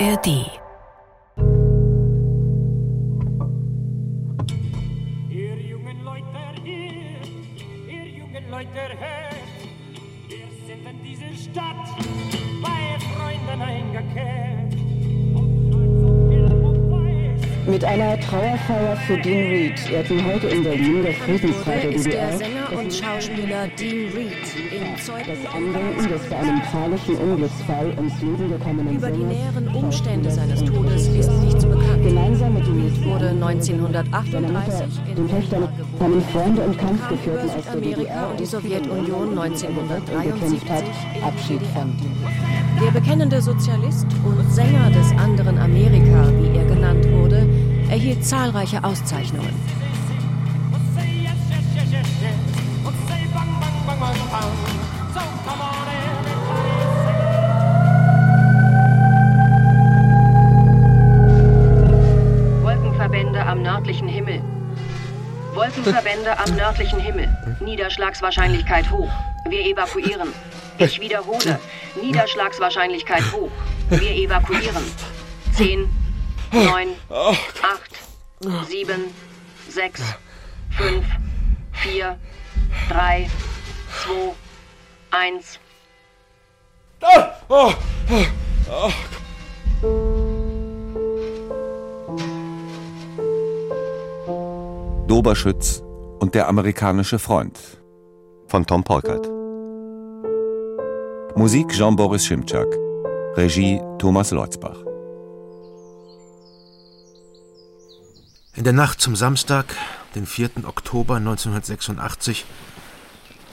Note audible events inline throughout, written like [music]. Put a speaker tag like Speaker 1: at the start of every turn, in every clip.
Speaker 1: ARD.
Speaker 2: Einer Trauerfeier für Dean Reed. Ehrten heute in Berlin der Friedenstag der
Speaker 3: ist der
Speaker 2: DDR
Speaker 3: Sänger und Schauspieler Dean Reed in
Speaker 2: das
Speaker 3: Zeugen
Speaker 2: Andenken des bei einem fahrlichen Unglücksfall ums Leben gekommenen
Speaker 3: über die näheren Umstände seines Todes ist nichts bekannt.
Speaker 2: Gemeinsam mit nächsten
Speaker 3: Wurde
Speaker 2: Angehörigen seiner Mutter,
Speaker 3: 1938 in
Speaker 2: den Töchtern, seinen Freunde und
Speaker 3: kam über
Speaker 2: Kampfgefährten aus der DDR
Speaker 3: und die Sowjetunion
Speaker 2: Ländern, in denen er gekämpft
Speaker 3: 1973
Speaker 2: hat, Abschied
Speaker 3: DDR.
Speaker 2: von
Speaker 3: Der bekennende Sozialist und Sänger des anderen Amerika, wie er genannt wurde, erhielt zahlreiche Auszeichnungen.
Speaker 4: Wolkenverbände am nördlichen Himmel. Wolkenverbände am nördlichen Himmel. Niederschlagswahrscheinlichkeit hoch. Wir evakuieren. Ich wiederhole. Niederschlagswahrscheinlichkeit hoch. Wir evakuieren. 10, 9, 8, 7, 6, 5, 4, 3, 2, 1.
Speaker 5: Doberschütz und der amerikanische Freund von Tom Polkert. Musik Jean-Boris Schimczak. Regie Thomas Leutzbach.
Speaker 6: In der Nacht zum Samstag, den 4. Oktober 1986,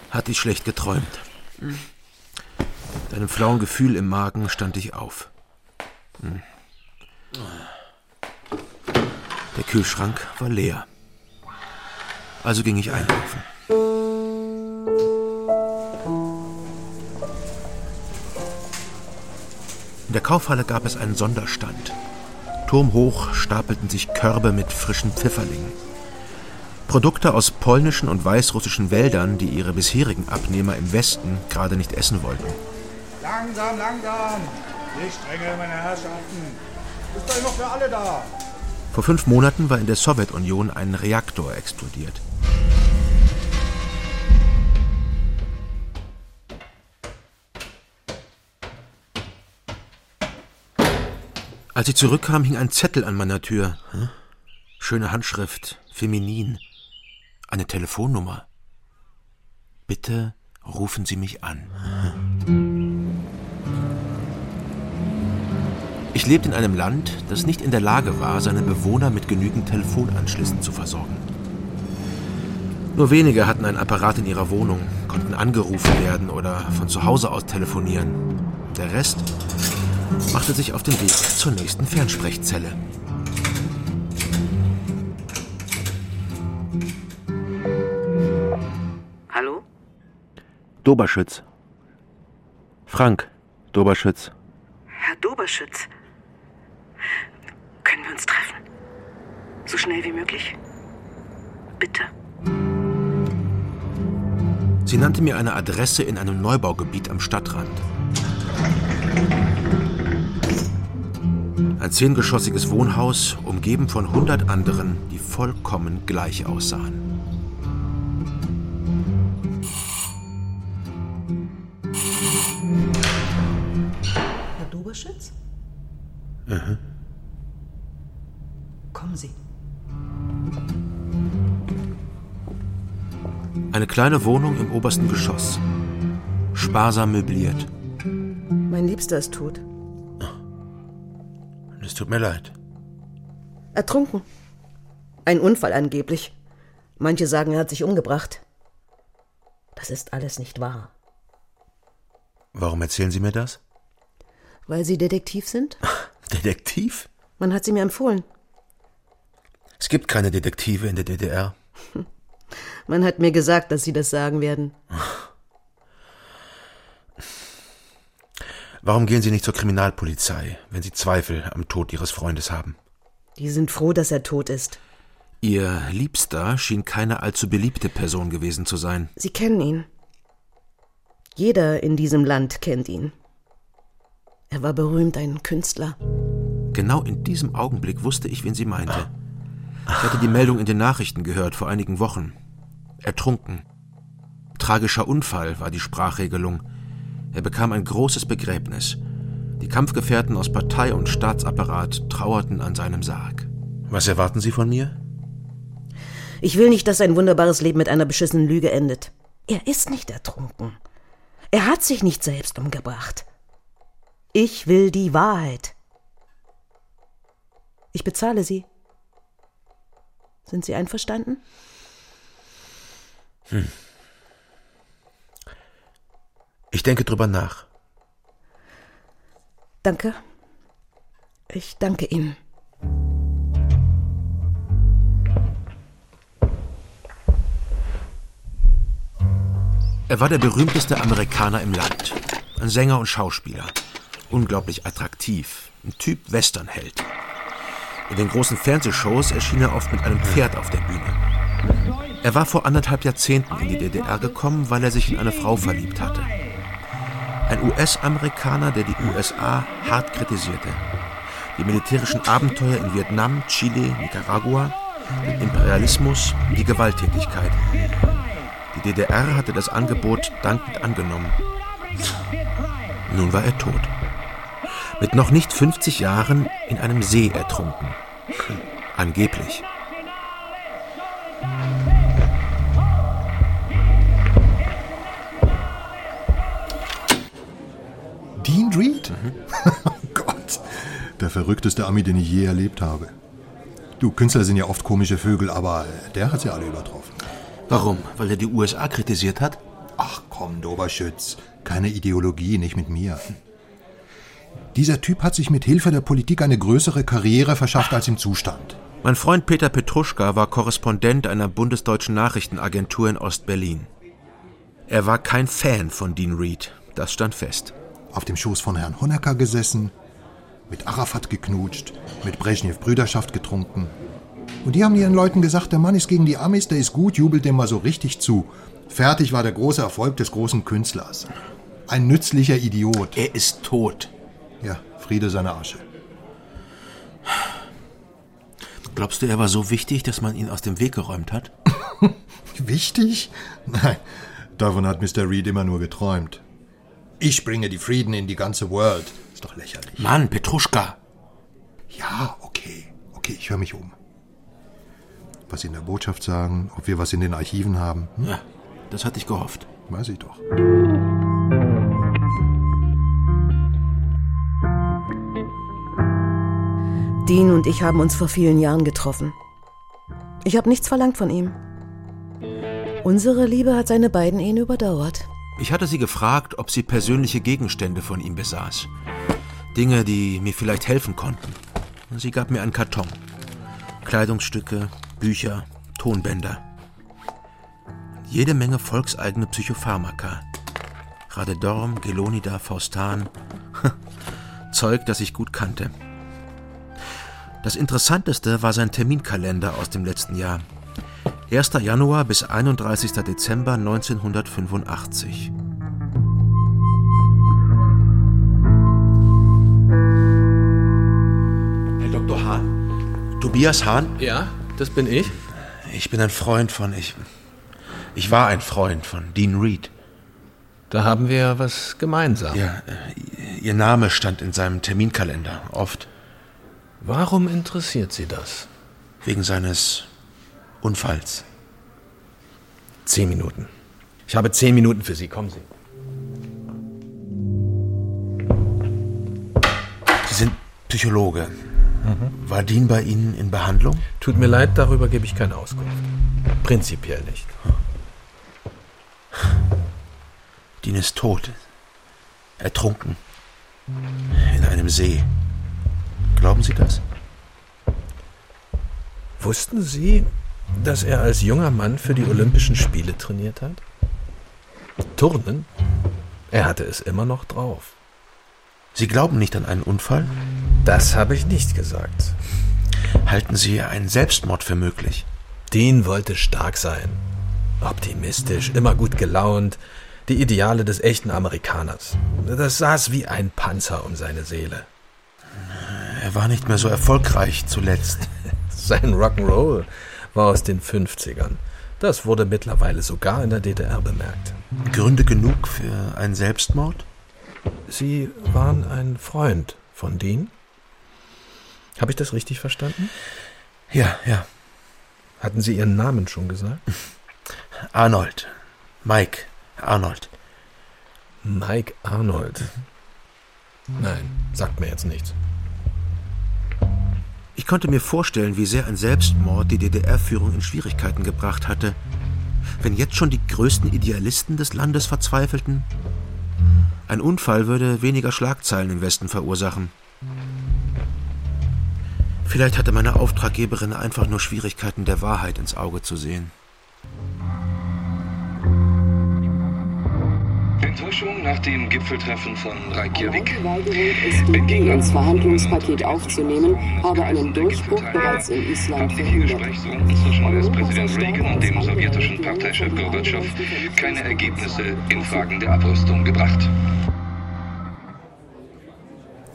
Speaker 6: hatte ich schlecht geträumt. Mit einem flauen Gefühl im Magen stand ich auf. Hm. Der Kühlschrank war leer. Also ging ich einkaufen. In der Kaufhalle gab es einen Sonderstand. Turmhoch stapelten sich Körbe mit frischen Pfifferlingen. Produkte aus polnischen und weißrussischen Wäldern, die ihre bisherigen Abnehmer im Westen gerade nicht essen wollten.
Speaker 7: Langsam, langsam. Nicht strenge, meine Herrschaften. Ist doch noch für alle da.
Speaker 6: Vor fünf Monaten war in der Sowjetunion ein Reaktor explodiert. Als ich zurückkam, hing ein Zettel an meiner Tür. Schöne Handschrift, feminin. Eine Telefonnummer. Bitte rufen Sie mich an. Ich lebte in einem Land, das nicht in der Lage war, seine Bewohner mit genügend Telefonanschlüssen zu versorgen. Nur wenige hatten einen Apparat in ihrer Wohnung, konnten angerufen werden oder von zu Hause aus telefonieren. Der Rest machte sich auf den Weg zur nächsten Fernsprechzelle.
Speaker 4: Hallo?
Speaker 6: Doberschütz. Frank Doberschütz.
Speaker 4: Herr Doberschütz. Können wir uns treffen? So schnell wie möglich? Bitte.
Speaker 6: Sie nannte mir eine Adresse in einem Neubaugebiet am Stadtrand. Ein zehngeschossiges Wohnhaus, umgeben von hundert anderen, die vollkommen gleich aussahen.
Speaker 8: Herr Doberschütz? Kommen Sie.
Speaker 6: Eine kleine Wohnung im obersten Geschoss. Sparsam möbliert.
Speaker 8: Mein Liebster ist tot.
Speaker 6: Es tut mir leid.
Speaker 8: Ertrunken. Ein Unfall angeblich. Manche sagen, er hat sich umgebracht. Das ist alles nicht wahr.
Speaker 6: Warum erzählen Sie mir das?
Speaker 8: Weil Sie Detektiv sind? [laughs]
Speaker 6: Detektiv?
Speaker 8: Man hat sie mir empfohlen.
Speaker 6: Es gibt keine Detektive in der DDR.
Speaker 8: Man hat mir gesagt, dass Sie das sagen werden. [laughs]
Speaker 6: Warum gehen Sie nicht zur Kriminalpolizei, wenn Sie Zweifel am Tod Ihres Freundes haben?
Speaker 8: Die sind froh, dass er tot ist.
Speaker 6: Ihr Liebster schien keine allzu beliebte Person gewesen zu sein.
Speaker 8: Sie kennen ihn. Jeder in diesem Land kennt ihn. Er war berühmt, ein Künstler.
Speaker 6: Genau in diesem Augenblick wusste ich, wen sie meinte. Ich hatte die Meldung in den Nachrichten gehört vor einigen Wochen. Ertrunken. Tragischer Unfall war die Sprachregelung. Er bekam ein großes Begräbnis. Die Kampfgefährten aus Partei und Staatsapparat trauerten an seinem Sarg. Was erwarten Sie von mir?
Speaker 8: Ich will nicht, dass sein wunderbares Leben mit einer beschissenen Lüge endet. Er ist nicht ertrunken. Er hat sich nicht selbst umgebracht. Ich will die Wahrheit. Ich bezahle Sie. Sind Sie einverstanden?
Speaker 6: Hm. Ich denke drüber nach.
Speaker 8: Danke. Ich danke Ihnen.
Speaker 6: Er war der berühmteste Amerikaner im Land. Ein Sänger und Schauspieler. Unglaublich attraktiv. Ein Typ Westernheld. In den großen Fernsehshows erschien er oft mit einem Pferd auf der Bühne. Er war vor anderthalb Jahrzehnten in die DDR gekommen, weil er sich in eine Frau verliebt hatte. Ein US-Amerikaner, der die USA hart kritisierte. Die militärischen Abenteuer in Vietnam, Chile, Nicaragua, den Imperialismus, die Gewalttätigkeit. Die DDR hatte das Angebot dankend angenommen. Nun war er tot. Mit noch nicht 50 Jahren in einem See ertrunken. Angeblich.
Speaker 1: Reed? Mhm. [laughs] oh Gott, der verrückteste Ami, den ich je erlebt habe. Du, Künstler sind ja oft komische Vögel, aber der hat sie alle übertroffen.
Speaker 6: Warum? Weil er die USA kritisiert hat?
Speaker 1: Ach komm, Doberschütz. Keine Ideologie, nicht mit mir. Dieser Typ hat sich mit Hilfe der Politik eine größere Karriere verschafft als im Zustand.
Speaker 6: Mein Freund Peter Petruschka war Korrespondent einer bundesdeutschen Nachrichtenagentur in Ostberlin. Er war kein Fan von Dean Reed, das stand fest.
Speaker 1: Auf dem Schoß von Herrn Honecker gesessen, mit Arafat geknutscht, mit Brezhnev Brüderschaft getrunken, und die haben ihren Leuten gesagt, der Mann ist gegen die Amis, der ist gut, jubelt dem mal so richtig zu. Fertig war der große Erfolg des großen Künstlers. Ein nützlicher Idiot.
Speaker 6: Er ist tot.
Speaker 1: Ja, Friede seiner Asche.
Speaker 6: Glaubst du, er war so wichtig, dass man ihn aus dem Weg geräumt hat? [laughs]
Speaker 1: wichtig? Nein, davon hat Mr. Reed immer nur geträumt. Ich bringe die Frieden in die ganze World. Ist doch lächerlich.
Speaker 6: Mann, Petruschka.
Speaker 1: Ja, okay. Okay, ich höre mich um was Sie in der Botschaft sagen, ob wir was in den Archiven haben.
Speaker 6: Hm? Ja, das hatte ich gehofft.
Speaker 1: Weiß ich doch.
Speaker 8: Dean und ich haben uns vor vielen Jahren getroffen. Ich habe nichts verlangt von ihm. Unsere Liebe hat seine beiden Ehen überdauert.
Speaker 6: Ich hatte sie gefragt, ob sie persönliche Gegenstände von ihm besaß. Dinge, die mir vielleicht helfen konnten. Sie gab mir einen Karton. Kleidungsstücke, Bücher, Tonbänder. Jede Menge volkseigene Psychopharmaka. Radedorm, Gelonida, Faustan. [laughs] Zeug, das ich gut kannte. Das Interessanteste war sein Terminkalender aus dem letzten Jahr. 1. Januar bis 31. Dezember 1985. Herr Dr. Hahn? Tobias Hahn?
Speaker 9: Ja? Das bin ich?
Speaker 6: Ich bin ein Freund von. Ich, ich war ein Freund von Dean Reed.
Speaker 9: Da haben wir ja was gemeinsam.
Speaker 6: Ja, äh, Ihr Name stand in seinem Terminkalender, oft.
Speaker 9: Warum interessiert Sie das?
Speaker 6: Wegen seines Unfalls.
Speaker 9: Zehn Minuten. Ich habe zehn Minuten für Sie. Kommen Sie.
Speaker 6: Sie sind Psychologe. Mhm. War Dean bei Ihnen in Behandlung?
Speaker 9: Tut mir leid, darüber gebe ich keine Auskunft. Prinzipiell nicht.
Speaker 6: Dean ist tot. Ertrunken. In einem See. Glauben Sie das?
Speaker 9: Wussten Sie, dass er als junger Mann für die Olympischen Spiele trainiert hat? Turnen? Er hatte es immer noch drauf.
Speaker 6: Sie glauben nicht an einen Unfall?
Speaker 9: Das habe ich nicht gesagt.
Speaker 6: Halten Sie einen Selbstmord für möglich?
Speaker 9: Dean wollte stark sein. Optimistisch, immer gut gelaunt. Die Ideale des echten Amerikaners. Das saß wie ein Panzer um seine Seele.
Speaker 6: Er war nicht mehr so erfolgreich zuletzt. [laughs]
Speaker 9: Sein Rock'n'Roll war aus den 50ern. Das wurde mittlerweile sogar in der DDR bemerkt.
Speaker 6: Gründe genug für einen Selbstmord?
Speaker 9: Sie waren ein Freund von Dean? Habe ich das richtig verstanden?
Speaker 6: Ja, ja.
Speaker 9: Hatten Sie Ihren Namen schon gesagt? [laughs]
Speaker 6: Arnold. Mike Arnold.
Speaker 9: Mike Arnold. Nein, sagt mir jetzt nichts.
Speaker 6: Ich konnte mir vorstellen, wie sehr ein Selbstmord die DDR-Führung in Schwierigkeiten gebracht hatte. Wenn jetzt schon die größten Idealisten des Landes verzweifelten, ein Unfall würde weniger Schlagzeilen im Westen verursachen. Vielleicht hatte meine Auftraggeberin einfach nur Schwierigkeiten, der Wahrheit ins Auge zu sehen.
Speaker 10: Enttäuschung nach dem Gipfeltreffen von Reykjavik.
Speaker 2: Im Gegensatz Verhandlungspaket aufzunehmen, habe einen Durchbruch bereits in Island
Speaker 10: zwischen US-Präsident Reagan und dem sowjetischen Parteichef Gorbatschow keine Ergebnisse in Fragen der Abrüstung gebracht.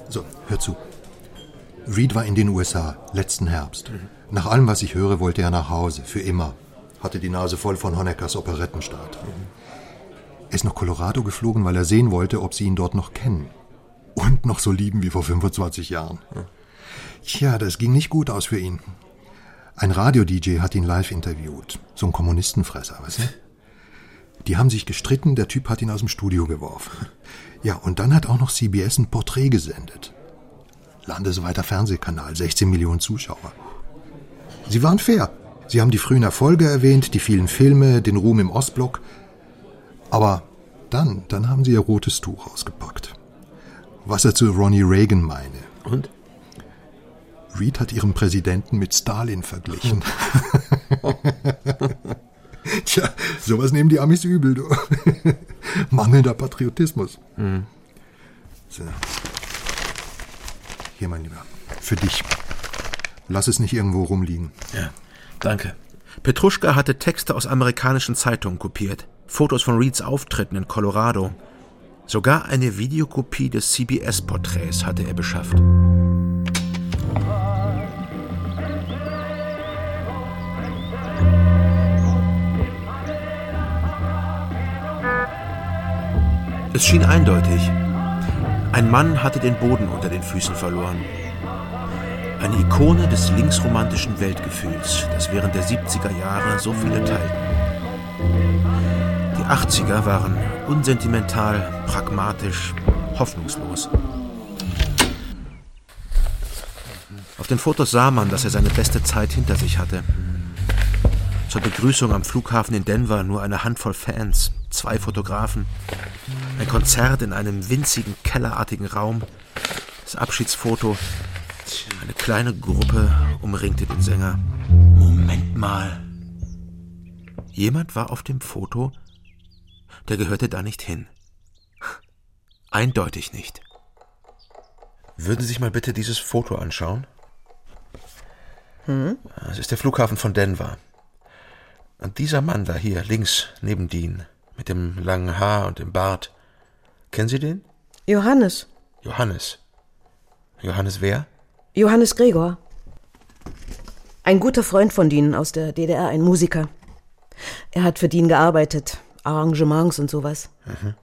Speaker 1: So, hör zu. Reed war in den USA, letzten Herbst. Nach allem, was ich höre, wollte er nach Hause, für immer. Hatte die Nase voll von Honeckers Operettenstart. Er ist nach Colorado geflogen, weil er sehen wollte, ob sie ihn dort noch kennen. Und noch so lieben wie vor 25 Jahren. Tja, das ging nicht gut aus für ihn. Ein Radio-DJ hat ihn live interviewt. So ein Kommunistenfresser, weißt du? Die haben sich gestritten, der Typ hat ihn aus dem Studio geworfen. Ja, und dann hat auch noch CBS ein Porträt gesendet. Landesweiter Fernsehkanal, 16 Millionen Zuschauer. Sie waren fair. Sie haben die frühen Erfolge erwähnt, die vielen Filme, den Ruhm im Ostblock. Aber dann, dann haben sie ihr rotes Tuch ausgepackt. Was er zu Ronnie Reagan meine.
Speaker 6: Und?
Speaker 1: Reed hat ihren Präsidenten mit Stalin verglichen. [laughs] [laughs] Tja, sowas nehmen die Amis übel, du. [laughs] Mangelnder Patriotismus.
Speaker 6: Mhm.
Speaker 1: So. Hier, mein Lieber. Für dich. Lass es nicht irgendwo rumliegen.
Speaker 6: Ja, danke. Petruschka hatte Texte aus amerikanischen Zeitungen kopiert. Fotos von Reeds Auftritten in Colorado. Sogar eine Videokopie des CBS-Porträts hatte er beschafft. Es schien eindeutig. Ein Mann hatte den Boden unter den Füßen verloren. Eine Ikone des linksromantischen Weltgefühls, das während der 70er Jahre so viele teilten. Die 80er waren unsentimental, pragmatisch, hoffnungslos. Auf den Fotos sah man, dass er seine beste Zeit hinter sich hatte. Zur Begrüßung am Flughafen in Denver nur eine Handvoll Fans, zwei Fotografen, ein Konzert in einem winzigen kellerartigen Raum, das Abschiedsfoto, eine kleine Gruppe umringte den Sänger. Moment mal. Jemand war auf dem Foto, der gehörte da nicht hin. Eindeutig nicht. Würden Sie sich mal bitte dieses Foto anschauen?
Speaker 8: Hm?
Speaker 6: Es ist der Flughafen von Denver. Und dieser Mann da hier, links, neben Dean, mit dem langen Haar und dem Bart. Kennen Sie den?
Speaker 8: Johannes.
Speaker 6: Johannes. Johannes wer?
Speaker 8: Johannes Gregor. Ein guter Freund von Dean aus der DDR, ein Musiker. Er hat für Dean gearbeitet, Arrangements und sowas.
Speaker 6: Mhm.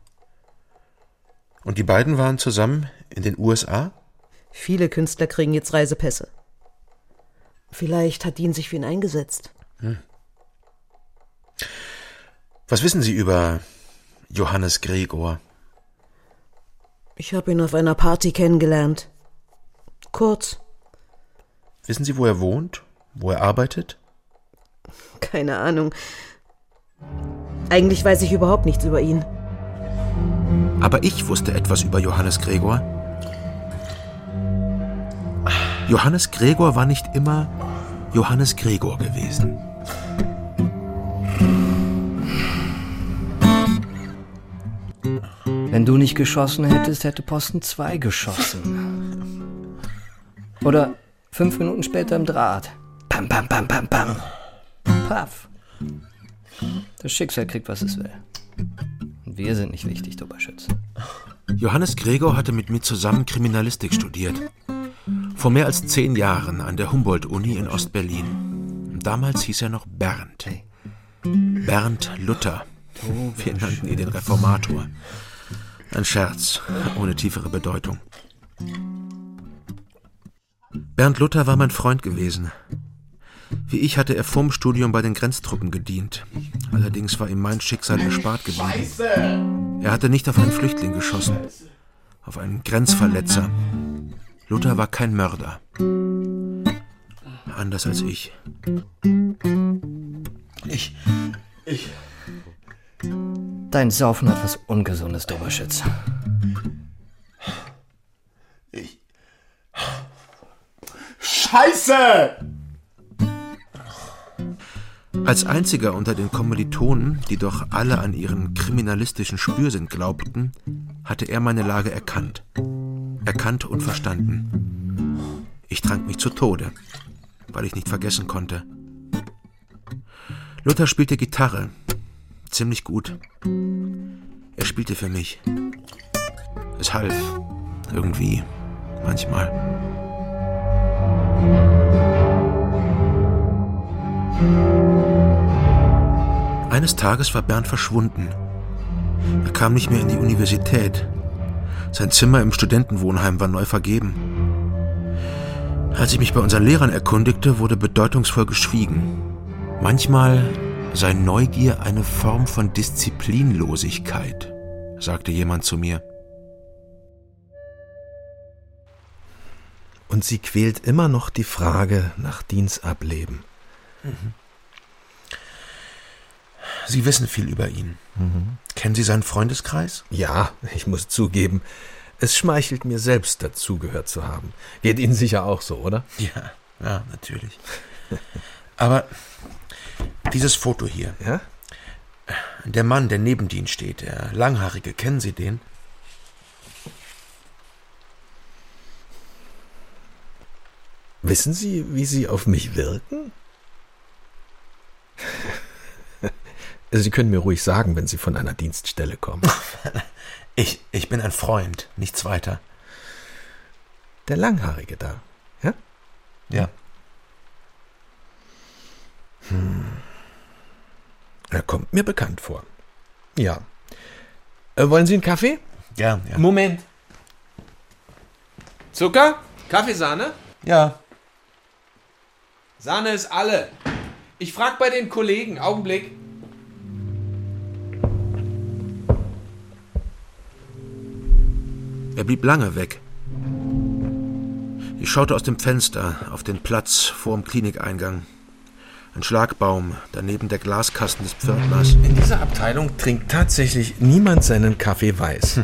Speaker 6: Und die beiden waren zusammen in den USA?
Speaker 8: Viele Künstler kriegen jetzt Reisepässe. Vielleicht hat Dean sich für ihn eingesetzt.
Speaker 6: Hm. Was wissen Sie über Johannes Gregor?
Speaker 8: Ich habe ihn auf einer Party kennengelernt. Kurz.
Speaker 6: Wissen Sie, wo er wohnt? Wo er arbeitet?
Speaker 8: Keine Ahnung. Eigentlich weiß ich überhaupt nichts über ihn.
Speaker 6: Aber ich wusste etwas über Johannes Gregor. Johannes Gregor war nicht immer Johannes Gregor gewesen.
Speaker 11: Wenn du nicht geschossen hättest, hätte Posten 2 geschossen. Oder fünf Minuten später im Draht. Pam, pam, pam, pam, pam. Paff. Das Schicksal kriegt, was es will. Und wir sind nicht wichtig, du Oberschütze.
Speaker 6: Johannes Gregor hatte mit mir zusammen Kriminalistik studiert. Vor mehr als zehn Jahren an der Humboldt-Uni in Ostberlin. Damals hieß er noch Bernd. Bernd Luther. Wir nannten ihn den Reformator. Ein Scherz, ohne tiefere Bedeutung. Bernd Luther war mein Freund gewesen. Wie ich hatte er vorm Studium bei den Grenztruppen gedient. Allerdings war ihm mein Schicksal erspart geblieben. Er hatte nicht auf einen Flüchtling geschossen, auf einen Grenzverletzer. Luther war kein Mörder. Anders als ich.
Speaker 11: Ich. Ich. Dein Saufen hat was Ungesundes, Doberschütz.
Speaker 12: Ich. Scheiße!
Speaker 6: Als einziger unter den Kommilitonen, die doch alle an ihren kriminalistischen Spürsinn glaubten, hatte er meine Lage erkannt. Erkannt und verstanden. Ich trank mich zu Tode, weil ich nicht vergessen konnte. Luther spielte Gitarre. Ziemlich gut. Er spielte für mich. Es half. Irgendwie. Manchmal. Eines Tages war Bernd verschwunden. Er kam nicht mehr in die Universität. Sein Zimmer im Studentenwohnheim war neu vergeben. Als ich mich bei unseren Lehrern erkundigte, wurde bedeutungsvoll geschwiegen. Manchmal sei Neugier eine Form von Disziplinlosigkeit, sagte jemand zu mir.
Speaker 9: Und sie quält immer noch die Frage nach Dienstableben.
Speaker 6: Mhm. Sie wissen viel über ihn.
Speaker 9: Mhm.
Speaker 6: Kennen Sie seinen Freundeskreis?
Speaker 9: Ja, ich muss zugeben, es schmeichelt mir selbst, dazugehört zu haben. Geht Ihnen sicher auch so, oder? [laughs]
Speaker 6: Ja, ja, natürlich. Aber dieses Foto hier.
Speaker 9: Ja?
Speaker 6: Der Mann, der neben Ihnen steht, der Langhaarige, kennen Sie den?
Speaker 9: Wissen Sie, wie Sie auf mich wirken? [laughs] Sie können mir ruhig sagen, wenn Sie von einer Dienststelle kommen. [laughs]
Speaker 6: Ich, ich bin ein Freund, nichts weiter.
Speaker 9: Der Langhaarige da, ja?
Speaker 6: Ja.
Speaker 9: Hm. Er kommt mir bekannt vor. Ja. Äh, wollen Sie einen Kaffee?
Speaker 6: Ja, ja.
Speaker 9: Moment. Zucker? Kaffeesahne?
Speaker 6: Ja.
Speaker 9: Sahne ist alle. Ich frag bei den Kollegen. Augenblick.
Speaker 6: Er blieb lange weg. Ich schaute aus dem Fenster auf den Platz vor dem Klinikeingang. Ein Schlagbaum, daneben der Glaskasten des Pförtners.
Speaker 9: In dieser Abteilung trinkt tatsächlich niemand seinen Kaffee weiß.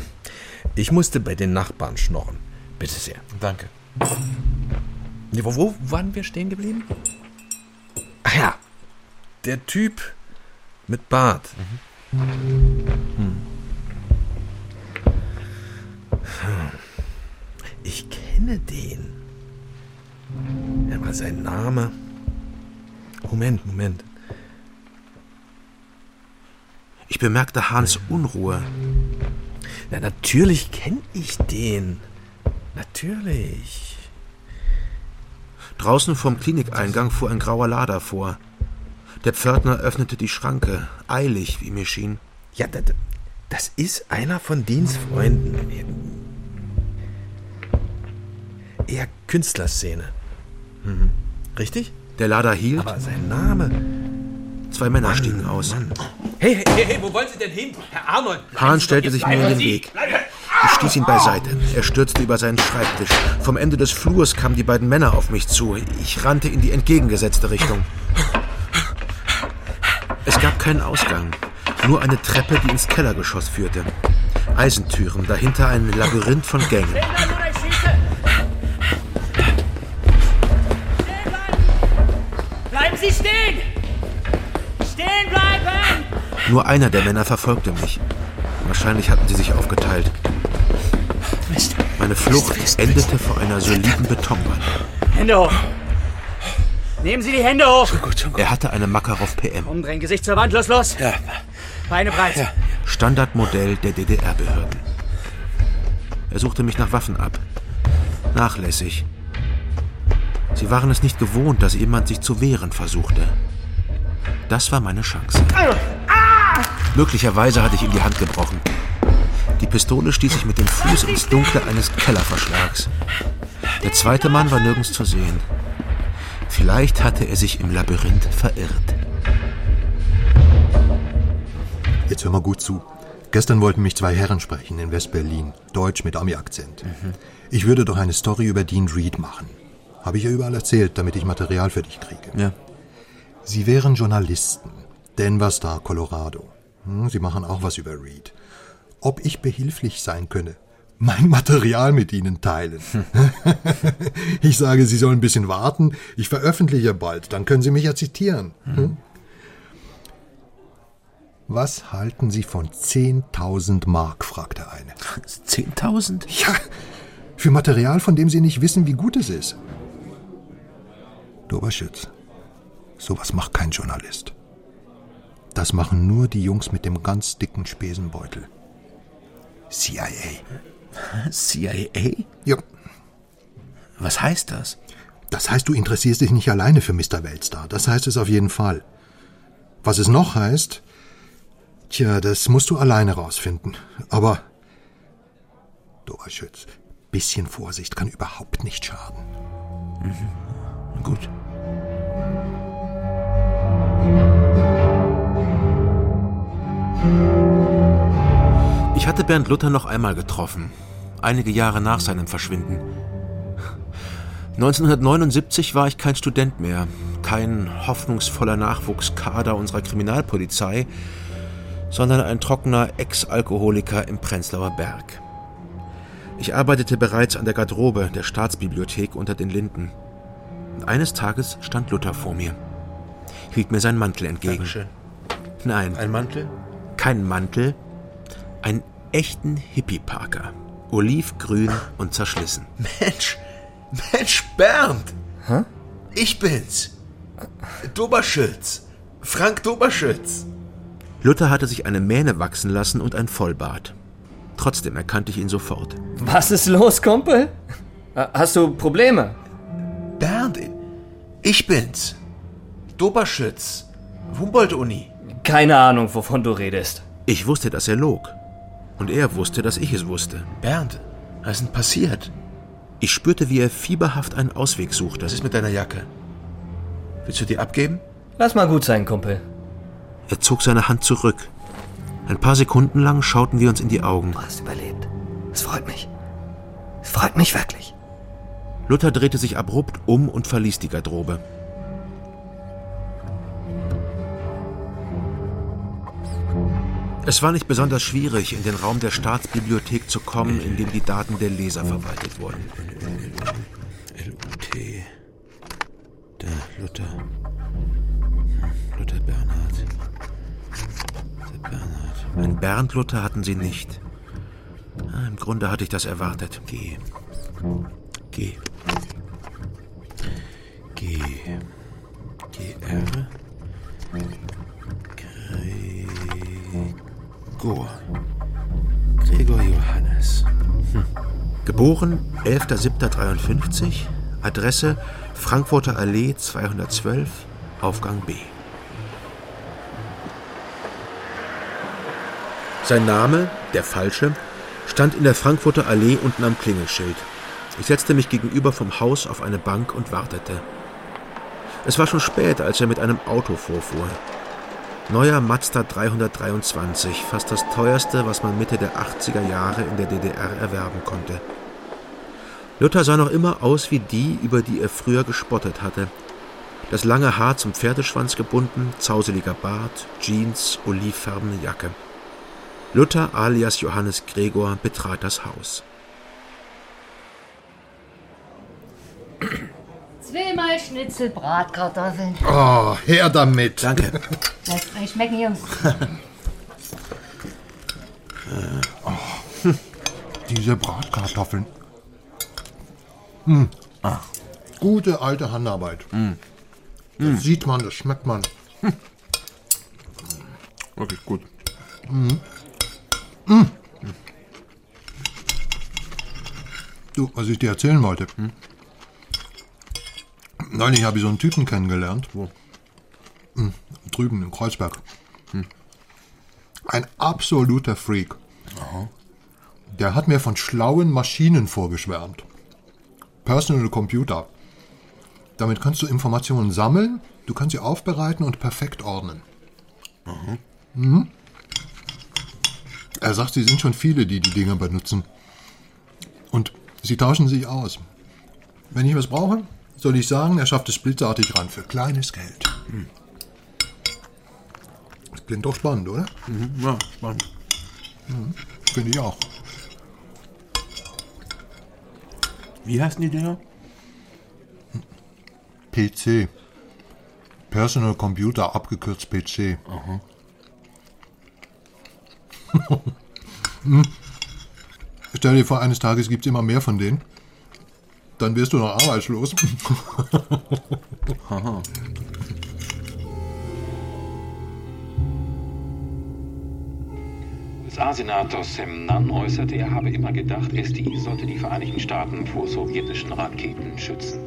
Speaker 9: Ich musste bei den Nachbarn schnorren. Bitte sehr.
Speaker 6: Danke.
Speaker 9: Wo, wo waren wir stehen geblieben? Ach ja, der Typ mit Bart. Hm. Kenne den. Er war sein Name. Moment, Moment.
Speaker 6: Ich bemerkte Hans Unruhe.
Speaker 9: Na, natürlich kenne ich den. Natürlich.
Speaker 6: Draußen vorm Klinikeingang fuhr ein grauer Lader vor. Der Pförtner öffnete die Schranke, eilig, wie mir schien.
Speaker 9: Ja, das, das ist einer von Deans Freunden. Eher Künstlerszene. Mhm. Richtig?
Speaker 6: Der Lader hielt.
Speaker 9: Aber sein Name.
Speaker 6: Zwei Männer stiegen aus.
Speaker 9: Hey, hey, hey, hey, wo wollen Sie denn hin? Herr Arnold!
Speaker 6: Hahn stellte sich mir in den Weg. Ich stieß ihn beiseite. Er stürzte über seinen Schreibtisch. Vom Ende des Flurs kamen die beiden Männer auf mich zu. Ich rannte in die entgegengesetzte Richtung. Es gab keinen Ausgang. Nur eine Treppe, die ins Kellergeschoss führte. Eisentüren, dahinter ein Labyrinth von Gängen. Nur einer der Männer verfolgte mich. Wahrscheinlich hatten sie sich aufgeteilt. Meine Flucht endete vor einer soliden Betonwand.
Speaker 13: Hände hoch! Nehmen Sie die Hände hoch!
Speaker 6: Er hatte eine Makarov PM.
Speaker 13: Umdrehen, Gesicht zur Wand, los, los!
Speaker 6: Ja.
Speaker 13: Beine breit.
Speaker 6: Standardmodell der DDR-Behörden. Er suchte mich nach Waffen ab. Nachlässig. Sie waren es nicht gewohnt, dass jemand sich zu wehren versuchte. Das war meine Chance. Möglicherweise hatte ich ihm die Hand gebrochen. Die Pistole stieß ich mit dem Fuß ins Dunkle eines Kellerverschlags. Der zweite Mann war nirgends zu sehen. Vielleicht hatte er sich im Labyrinth verirrt.
Speaker 1: Jetzt hör mal gut zu. Gestern wollten mich zwei Herren sprechen in West-Berlin. Deutsch mit Ami-Akzent. Ich würde doch eine Story über Dean Reed machen. Habe ich ja überall erzählt, damit ich Material für dich kriege.
Speaker 6: Ja.
Speaker 1: Sie wären Journalisten. Denver Star, Colorado. Hm, Sie machen auch was über Reed. Ob ich behilflich sein könne? Mein Material mit Ihnen teilen. [laughs] ich sage, Sie sollen ein bisschen warten. Ich veröffentliche bald. Dann können Sie mich ja zitieren. Hm? Was halten Sie von 10.000 Mark? fragte eine.
Speaker 6: 10.000?
Speaker 1: Ja, für Material, von dem Sie nicht wissen, wie gut es ist. Doberschütz, sowas macht kein Journalist. Das machen nur die Jungs mit dem ganz dicken Spesenbeutel. CIA.
Speaker 6: CIA?
Speaker 1: Ja.
Speaker 6: Was heißt das?
Speaker 1: Das heißt, du interessierst dich nicht alleine für Mr. Weltstar. Das heißt es auf jeden Fall. Was es noch heißt, tja, das musst du alleine rausfinden. Aber, Doberschütz, bisschen Vorsicht kann überhaupt nicht schaden.
Speaker 6: Mhm. Gut. Ich hatte Bernd Luther noch einmal getroffen, einige Jahre nach seinem Verschwinden. 1979 war ich kein Student mehr, kein hoffnungsvoller Nachwuchskader unserer Kriminalpolizei, sondern ein trockener Ex-Alkoholiker im Prenzlauer Berg. Ich arbeitete bereits an der Garderobe der Staatsbibliothek unter den Linden. Und eines Tages stand Luther vor mir, hielt mir seinen Mantel entgegen.
Speaker 9: Dankeschön.
Speaker 6: Nein.
Speaker 9: Ein Mantel?
Speaker 6: Kein Mantel, einen echten Hippie-Parker. Olivgrün und zerschlissen.
Speaker 9: Mensch, Mensch, Bernd!
Speaker 11: Hä?
Speaker 9: Ich bin's. Doberschütz. Frank Doberschütz.
Speaker 6: Luther hatte sich eine Mähne wachsen lassen und ein Vollbart. Trotzdem erkannte ich ihn sofort.
Speaker 11: Was ist los, Kumpel? Hast du Probleme?
Speaker 9: Bernd, ich bin's. Doberschütz. Humboldt-Uni.
Speaker 11: Keine Ahnung, wovon du redest.
Speaker 6: Ich wusste, dass er log. Und er wusste, dass ich es wusste.
Speaker 9: Bernd, was ist denn passiert?
Speaker 6: Ich spürte, wie er fieberhaft einen Ausweg suchte.
Speaker 9: Was ist mit deiner Jacke? Willst du die abgeben?
Speaker 11: Lass mal gut sein, Kumpel.
Speaker 6: Er zog seine Hand zurück. Ein paar Sekunden lang schauten wir uns in die Augen.
Speaker 11: Du hast überlebt. Es freut mich. Es freut mich wirklich.
Speaker 6: Luther drehte sich abrupt um und verließ die Garderobe. Es war nicht besonders schwierig, in den Raum der Staatsbibliothek zu kommen, in dem die Daten der Leser verwaltet wurden.
Speaker 9: L-U-T. Der Luther. Luther Bernhard. Der Bernhard.
Speaker 6: Ein Bernd Luther hatten sie nicht. Ah, Im Grunde hatte ich das erwartet.
Speaker 9: G. G. G. G-R. Gregor. Gregor Johannes.
Speaker 6: Hm. Geboren 11.07.53, Adresse Frankfurter Allee 212, Aufgang B. Sein Name, der falsche, stand in der Frankfurter Allee unten am Klingelschild. Ich setzte mich gegenüber vom Haus auf eine Bank und wartete. Es war schon spät, als er mit einem Auto vorfuhr. Neuer Mazda 323, fast das teuerste, was man Mitte der 80er Jahre in der DDR erwerben konnte. Luther sah noch immer aus wie die, über die er früher gespottet hatte. Das lange Haar zum Pferdeschwanz gebunden, zauseliger Bart, Jeans, olivfarbene Jacke. Luther alias Johannes Gregor betrat das Haus.
Speaker 14: Zweimal Schnitzel Bratkartoffeln.
Speaker 1: Oh, her damit.
Speaker 6: Danke.
Speaker 14: Lasst euch schmecken, Jungs. [laughs]
Speaker 1: oh, diese Bratkartoffeln. Hm. Ah. Gute alte Handarbeit.
Speaker 6: Mm.
Speaker 1: Das
Speaker 6: Mm.
Speaker 1: sieht man, das schmeckt man.
Speaker 6: Wirklich gut.
Speaker 1: Mhm. Mhm. Du, was ich dir erzählen wollte. Neulich habe ich so einen Typen kennengelernt. Wo? Hm, drüben in Kreuzberg. Hm. Ein absoluter Freak. Der hat mir von schlauen Maschinen vorgeschwärmt. Personal Computer. Damit kannst du Informationen sammeln, du kannst sie aufbereiten und perfekt ordnen. Mhm. Er sagt, sie sind schon viele, die die Dinger benutzen. Und sie tauschen sich aus. Wenn ich was brauche, soll ich sagen, er schafft es blitzartig ran für kleines Geld. Das klingt doch spannend, oder?
Speaker 6: Ja, spannend.
Speaker 1: Mhm. Finde ich auch.
Speaker 6: Wie heißen die Dinger?
Speaker 1: PC. Personal Computer, abgekürzt PC. [laughs] Hm. Stell dir vor, eines Tages gibt es immer mehr von denen. Dann wirst du noch arbeitslos.
Speaker 10: SA-Senator Sam Nunn äußerte, er habe immer gedacht, SDI sollte die Vereinigten Staaten vor sowjetischen Raketen schützen.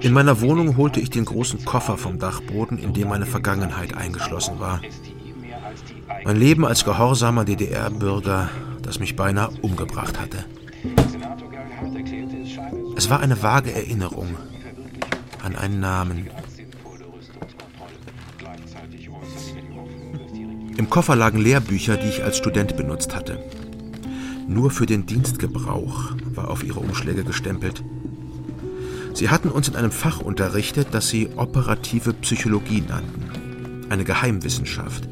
Speaker 6: In meiner Wohnung holte ich den großen Koffer vom Dachboden, in dem meine Vergangenheit eingeschlossen war. Mein Leben als gehorsamer DDR-Bürger, das mich beinahe umgebracht hatte. Es war eine vage Erinnerung an einen Namen. Im Koffer lagen Lehrbücher, die ich als Student benutzt hatte. Nur für den Dienstgebrauch war auf ihre Umschläge gestempelt. Sie hatten uns in einem Fach unterrichtet, das sie operative Psychologie nannten. Eine Geheimwissenschaft.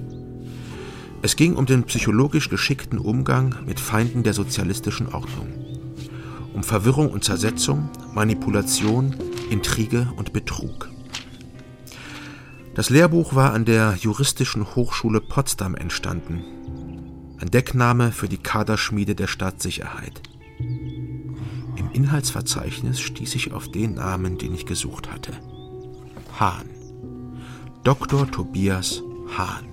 Speaker 6: Es ging um den psychologisch geschickten Umgang mit Feinden der sozialistischen Ordnung. Um Verwirrung und Zersetzung, Manipulation, Intrige und Betrug. Das Lehrbuch war an der Juristischen Hochschule Potsdam entstanden. Ein Deckname für die Kaderschmiede der Staatssicherheit. Im Inhaltsverzeichnis stieß ich auf den Namen, den ich gesucht hatte. Hahn. Dr. Tobias Hahn.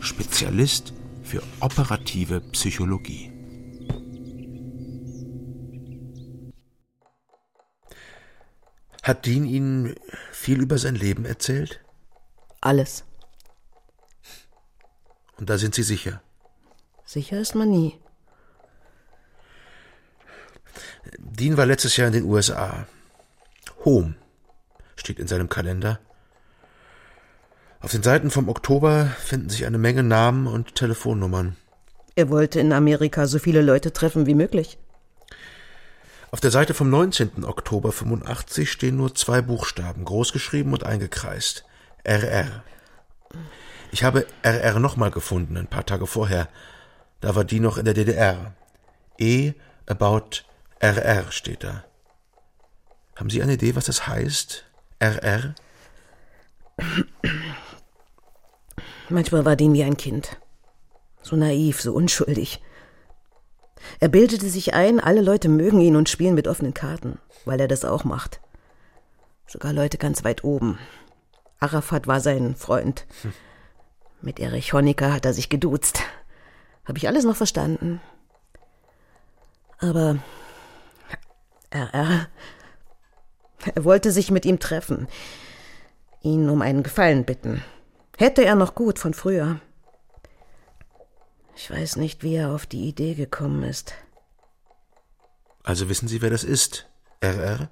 Speaker 6: Spezialist für operative Psychologie. Hat Dean Ihnen viel über sein Leben erzählt?
Speaker 8: Alles.
Speaker 6: Und da sind Sie sicher.
Speaker 8: Sicher ist man nie.
Speaker 6: Dean war letztes Jahr in den USA. Home steht in seinem Kalender. Auf den Seiten vom Oktober finden sich eine Menge Namen und Telefonnummern.
Speaker 8: Er wollte in Amerika so viele Leute treffen wie möglich.
Speaker 6: Auf der Seite vom 19. Oktober 85 stehen nur zwei Buchstaben, großgeschrieben und eingekreist. RR. Ich habe RR nochmal gefunden, ein paar Tage vorher. Da war die noch in der DDR. E about RR steht da. Haben Sie eine Idee, was das heißt? RR?
Speaker 8: Manchmal war Dean wie ein Kind. So naiv, so unschuldig. Er bildete sich ein, alle Leute mögen ihn und spielen mit offenen Karten, weil er das auch macht. Sogar Leute ganz weit oben. Arafat war sein Freund. Mit Erich Honecker hat er sich geduzt. Habe ich alles noch verstanden. Aber RR, er wollte sich mit ihm treffen, ihn um einen Gefallen bitten. Hätte er noch gut von früher. Ich weiß nicht, wie er auf die Idee gekommen ist.
Speaker 6: Also wissen Sie, wer das ist? RR?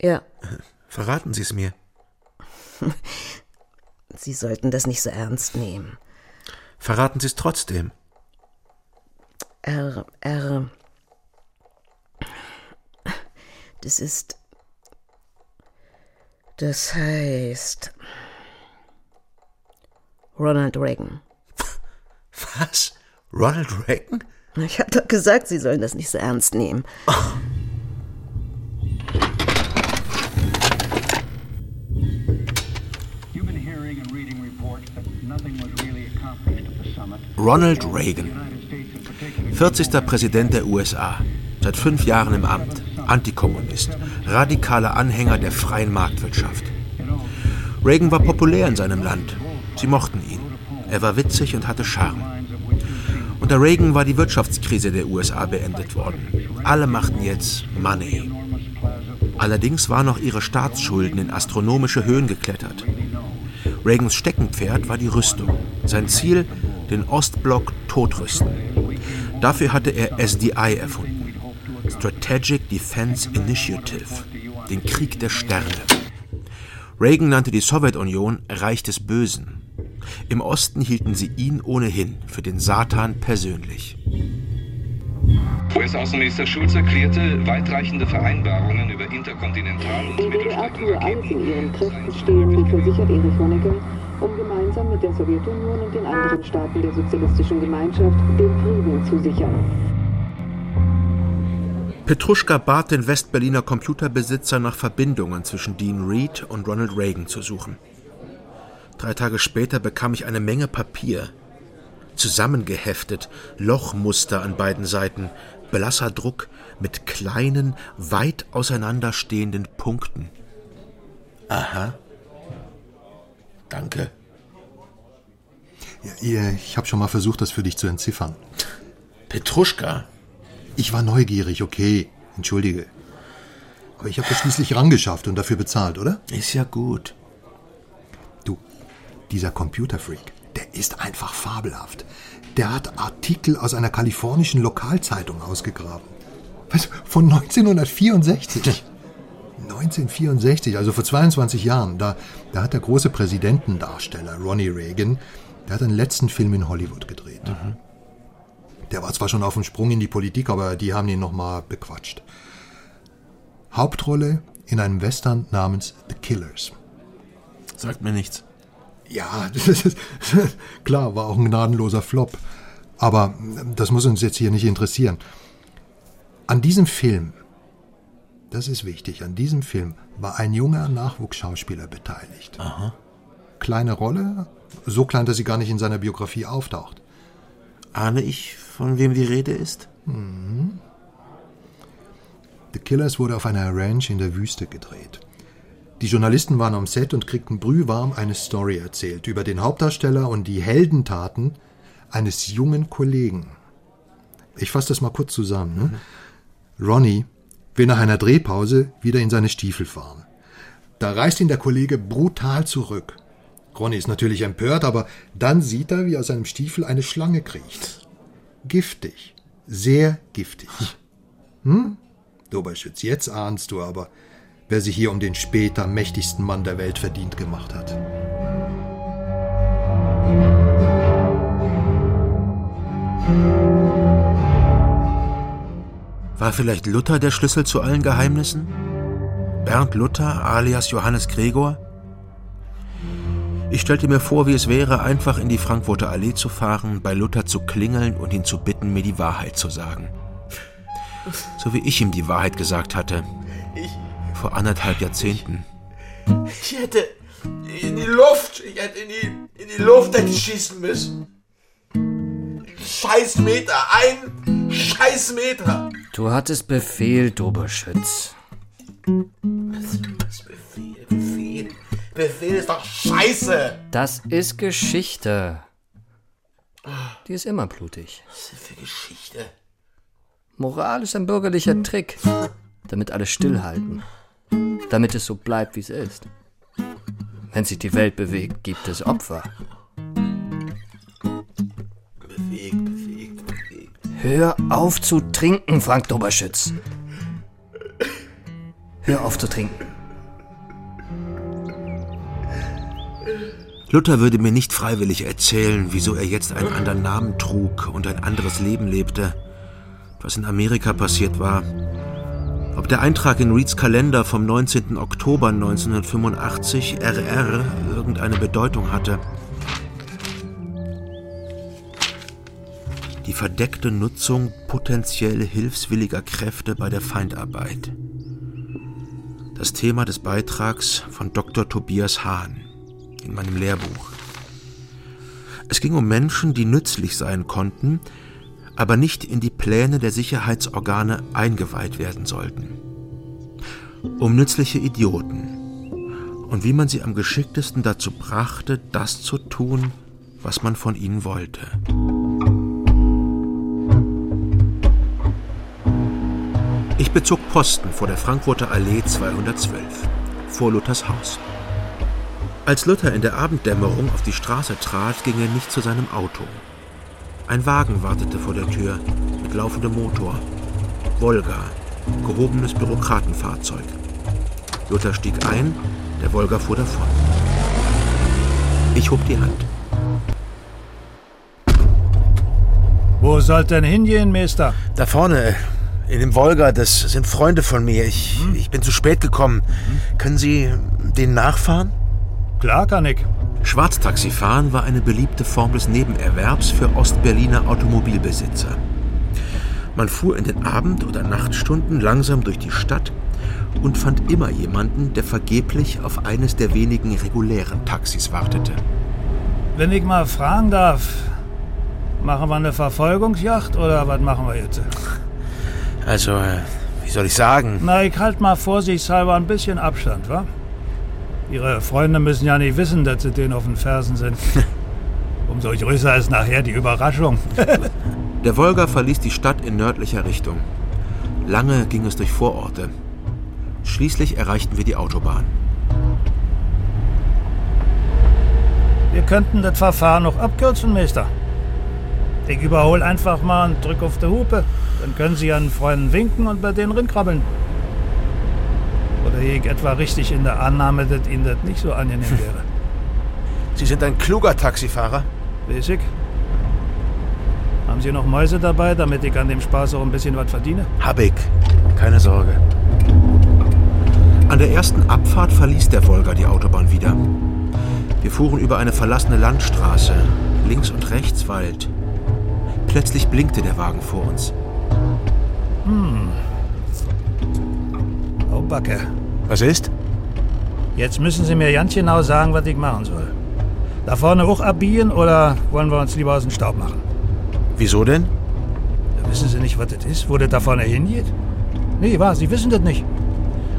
Speaker 8: Ja, [laughs]
Speaker 6: Verraten Sie es mir. [laughs]
Speaker 8: Sie sollten das nicht so ernst nehmen.
Speaker 6: Verraten Sie es trotzdem.
Speaker 8: R, R. Das ist. Das heißt. Ronald Reagan.
Speaker 6: Was? Ronald Reagan?
Speaker 8: Ich habe doch gesagt, Sie sollen das nicht so ernst nehmen.
Speaker 6: Ronald Reagan. 40. Präsident der USA. Seit fünf Jahren im Amt. Antikommunist. Radikaler Anhänger der freien Marktwirtschaft. Reagan war populär in seinem Land. Sie mochten ihn. Er war witzig und hatte Charme. Unter Reagan war die Wirtschaftskrise der USA beendet worden. Alle machten jetzt Money. Allerdings waren auch ihre Staatsschulden in astronomische Höhen geklettert. Reagans Steckenpferd war die Rüstung. Sein Ziel, den Ostblock totrüsten. Dafür hatte er SDI erfunden. Strategic Defense Initiative. Den Krieg der Sterne. Reagan nannte die Sowjetunion Reich des Bösen. Im Osten hielten sie ihn ohnehin für den Satan persönlich.
Speaker 10: US-Außenminister Schulz erklärte, weitreichende Vereinbarungen über Interkontinental- und
Speaker 2: Die DDR tue alles in ihren Kräften Stehende, versichert Erich Honecker, um gemeinsam mit der Sowjetunion und den anderen Staaten der sozialistischen Gemeinschaft den Frieden zu sichern.
Speaker 6: Petruschka bat den Westberliner Computerbesitzer nach Verbindungen zwischen Dean Reed und Ronald Reagan zu suchen. Drei Tage später bekam ich eine Menge Papier. Zusammengeheftet, Lochmuster an beiden Seiten, blasser Druck mit kleinen, weit auseinanderstehenden Punkten.
Speaker 12: Aha. Danke.
Speaker 1: Ja, ich habe schon mal versucht, das für dich zu entziffern.
Speaker 12: Petruschka?
Speaker 1: Ich war neugierig, okay. Entschuldige. Aber ich habe das schließlich rangeschafft und dafür bezahlt, oder?
Speaker 12: Ist ja gut.
Speaker 1: Dieser Computerfreak, der ist einfach fabelhaft. Der hat Artikel aus einer kalifornischen Lokalzeitung ausgegraben. Was? Von 1964? 1964, [laughs] also vor 22 Jahren. Da, da hat der große Präsidentendarsteller Ronnie Reagan, der hat den letzten Film in Hollywood gedreht. Der war zwar schon auf dem Sprung in die Politik, aber die haben ihn nochmal bequatscht. Hauptrolle in einem Western namens The Killers.
Speaker 12: Sagt mir nichts.
Speaker 1: Ja, [laughs] das ist, klar, war auch ein gnadenloser Flop. Aber das muss uns jetzt hier nicht interessieren. An diesem Film, das ist wichtig, an diesem Film war ein junger Nachwuchsschauspieler beteiligt.
Speaker 12: Aha.
Speaker 1: Kleine Rolle, so klein, dass sie gar nicht in seiner Biografie auftaucht.
Speaker 12: Ahne ich, von wem die Rede ist?
Speaker 1: Mhm. The Killers wurde auf einer Ranch in der Wüste gedreht. Die Journalisten waren am Set und kriegten brühwarm eine Story erzählt über den Hauptdarsteller und die Heldentaten eines jungen Kollegen. Ich fasse das mal kurz zusammen. Ne? Ronnie will nach einer Drehpause wieder in seine Stiefel fahren. Da reißt ihn der Kollege brutal zurück. Ronny ist natürlich empört, aber dann sieht er, wie aus seinem Stiefel eine Schlange kriecht. Giftig. Sehr giftig. Hm? Doberschütz, jetzt ahnst du aber, wer sich hier um den später mächtigsten Mann der Welt verdient gemacht hat.
Speaker 6: War vielleicht Luther der Schlüssel zu allen Geheimnissen? Bernd Luther alias Johannes Gregor? Ich stellte mir vor, wie es wäre, einfach in die Frankfurter Allee zu fahren, bei Luther zu klingeln und ihn zu bitten, mir die Wahrheit zu sagen. So wie ich ihm die Wahrheit gesagt hatte.
Speaker 12: Ich,
Speaker 6: Vor anderthalb Jahrzehnten.
Speaker 12: ich hätte in die Luft, ich hätte in die, in die Luft hätte ich schießen müssen. Scheiß Meter, ein Scheiß Meter.
Speaker 11: Du hattest Befehl, Doberschütz.
Speaker 12: Was Befehl, Befehl. Befehl ist doch scheiße.
Speaker 11: Das ist Geschichte. Die ist immer blutig.
Speaker 12: Was ist für Geschichte?
Speaker 11: Moral ist ein bürgerlicher Trick, damit alle stillhalten. Damit es so bleibt, wie es ist. Wenn sich die Welt bewegt, gibt es Opfer.
Speaker 12: Bewegt, bewegt, bewegt.
Speaker 11: Hör auf zu trinken, Frank Doberschütz. Hör auf zu trinken.
Speaker 6: Luther würde mir nicht freiwillig erzählen, wieso er jetzt einen anderen Namen trug und ein anderes Leben lebte, was in Amerika passiert war. Ob der Eintrag in Reeds Kalender vom 19. Oktober 1985 RR irgendeine Bedeutung hatte. Die verdeckte Nutzung potenziell hilfswilliger Kräfte bei der Feindarbeit. Das Thema des Beitrags von Dr. Tobias Hahn in meinem Lehrbuch. Es ging um Menschen, die nützlich sein konnten, aber nicht in die Pläne der Sicherheitsorgane eingeweiht werden sollten. Um nützliche Idioten und wie man sie am geschicktesten dazu brachte, das zu tun, was man von ihnen wollte. Ich bezog Posten vor der Frankfurter Allee 212, vor Luthers Haus. Als Luther in der Abenddämmerung auf die Straße trat, ging er nicht zu seinem Auto. Ein Wagen wartete vor der Tür mit laufendem Motor. Volga, gehobenes Bürokratenfahrzeug. Luther stieg ein, der Volga fuhr davon. Ich hob die Hand.
Speaker 7: Wo sollt denn hingehen, Meister?
Speaker 6: Da vorne, in dem Volga, das sind Freunde von mir. Ich, ich bin zu spät gekommen. Können Sie den nachfahren?
Speaker 7: Klar kann ich.
Speaker 6: Schwarztaxifahren war eine beliebte Form des Nebenerwerbs für Ostberliner Automobilbesitzer. Man fuhr in den Abend- oder Nachtstunden langsam durch die Stadt und fand immer jemanden, der vergeblich auf eines der wenigen regulären Taxis wartete.
Speaker 7: Wenn ich mal fragen darf, machen wir eine Verfolgungsjacht oder was machen wir jetzt?
Speaker 6: Also, äh, wie soll ich sagen?
Speaker 7: Na, ich halt mal vorsichtshalber ein bisschen Abstand, wa? Ihre Freunde müssen ja nicht wissen, dass sie denen auf den Fersen sind. [laughs] Umso größer ist nachher die Überraschung. [laughs]
Speaker 6: Der Wolga verließ die Stadt in nördlicher Richtung. Lange ging es durch Vororte. Schließlich erreichten wir die Autobahn.
Speaker 7: Wir könnten das Verfahren noch abkürzen, Meister. Ich überhole einfach mal und drück auf die Hupe. Dann können Sie Ihren Freunden winken und bei denen rinkrabbeln. Oder ich etwa richtig in der Annahme, dass Ihnen das nicht so angenehm [laughs] wäre.
Speaker 6: Sie sind ein kluger Taxifahrer.
Speaker 7: Ich. Haben Sie noch Mäuse dabei, damit ich an dem Spaß auch ein bisschen was verdiene?
Speaker 6: Hab ich. Keine Sorge. An der ersten Abfahrt verließ der Wolga die Autobahn wieder. Wir fuhren über eine verlassene Landstraße. Links und rechts Wald. Plötzlich blinkte der Wagen vor uns.
Speaker 7: Hm. Oh, Backe.
Speaker 6: Was ist?
Speaker 7: Jetzt müssen Sie mir ganz genau sagen, was ich machen soll. Da vorne hoch abbiegen oder wollen wir uns lieber aus dem Staub machen?
Speaker 6: Wieso denn?
Speaker 7: Ja, wissen Sie nicht, was das ist, wo das da vorne hingeht? Nee, was? Sie wissen das nicht.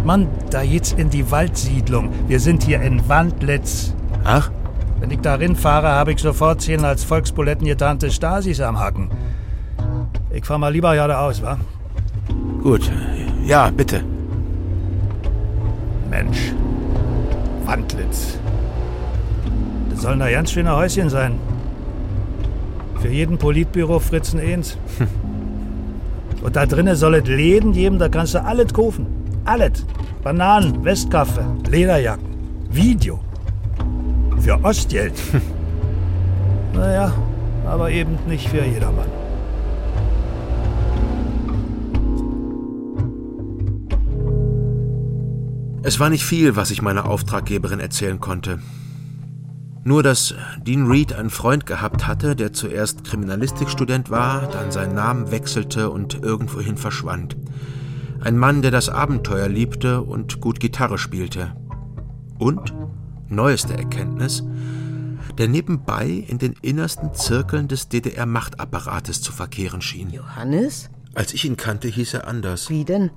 Speaker 7: Mann, da geht's in die Waldsiedlung. Wir sind hier in Wandlitz.
Speaker 6: Ach?
Speaker 7: Wenn ich darin fahre, habe ich sofort zehn als Volksbuletten getarnte Stasis am Haken. Ich fahr mal lieber geradeaus, wa?
Speaker 6: Gut. Ja, bitte.
Speaker 7: Mensch. Wandlitz. Das sollen da ganz schöne Häuschen sein. Für jeden Politbüro Fritzen eins. [laughs] Und da drinnen soll es Läden geben, da kannst du alles kaufen. Alles. Bananen, Westkaffee, Lederjacken, Video. Für Ostgeld. [laughs] naja, aber eben nicht für jedermann.
Speaker 6: Es war nicht viel, was ich meiner Auftraggeberin erzählen konnte. Nur, dass Dean Reed einen Freund gehabt hatte, der zuerst Kriminalistikstudent war, dann seinen Namen wechselte und irgendwohin verschwand. Ein Mann, der das Abenteuer liebte und gut Gitarre spielte. Und, neueste Erkenntnis, der nebenbei in den innersten Zirkeln des DDR-Machtapparates zu verkehren schien.
Speaker 8: Johannes?
Speaker 6: Als ich ihn kannte, hieß er anders.
Speaker 8: Wie denn?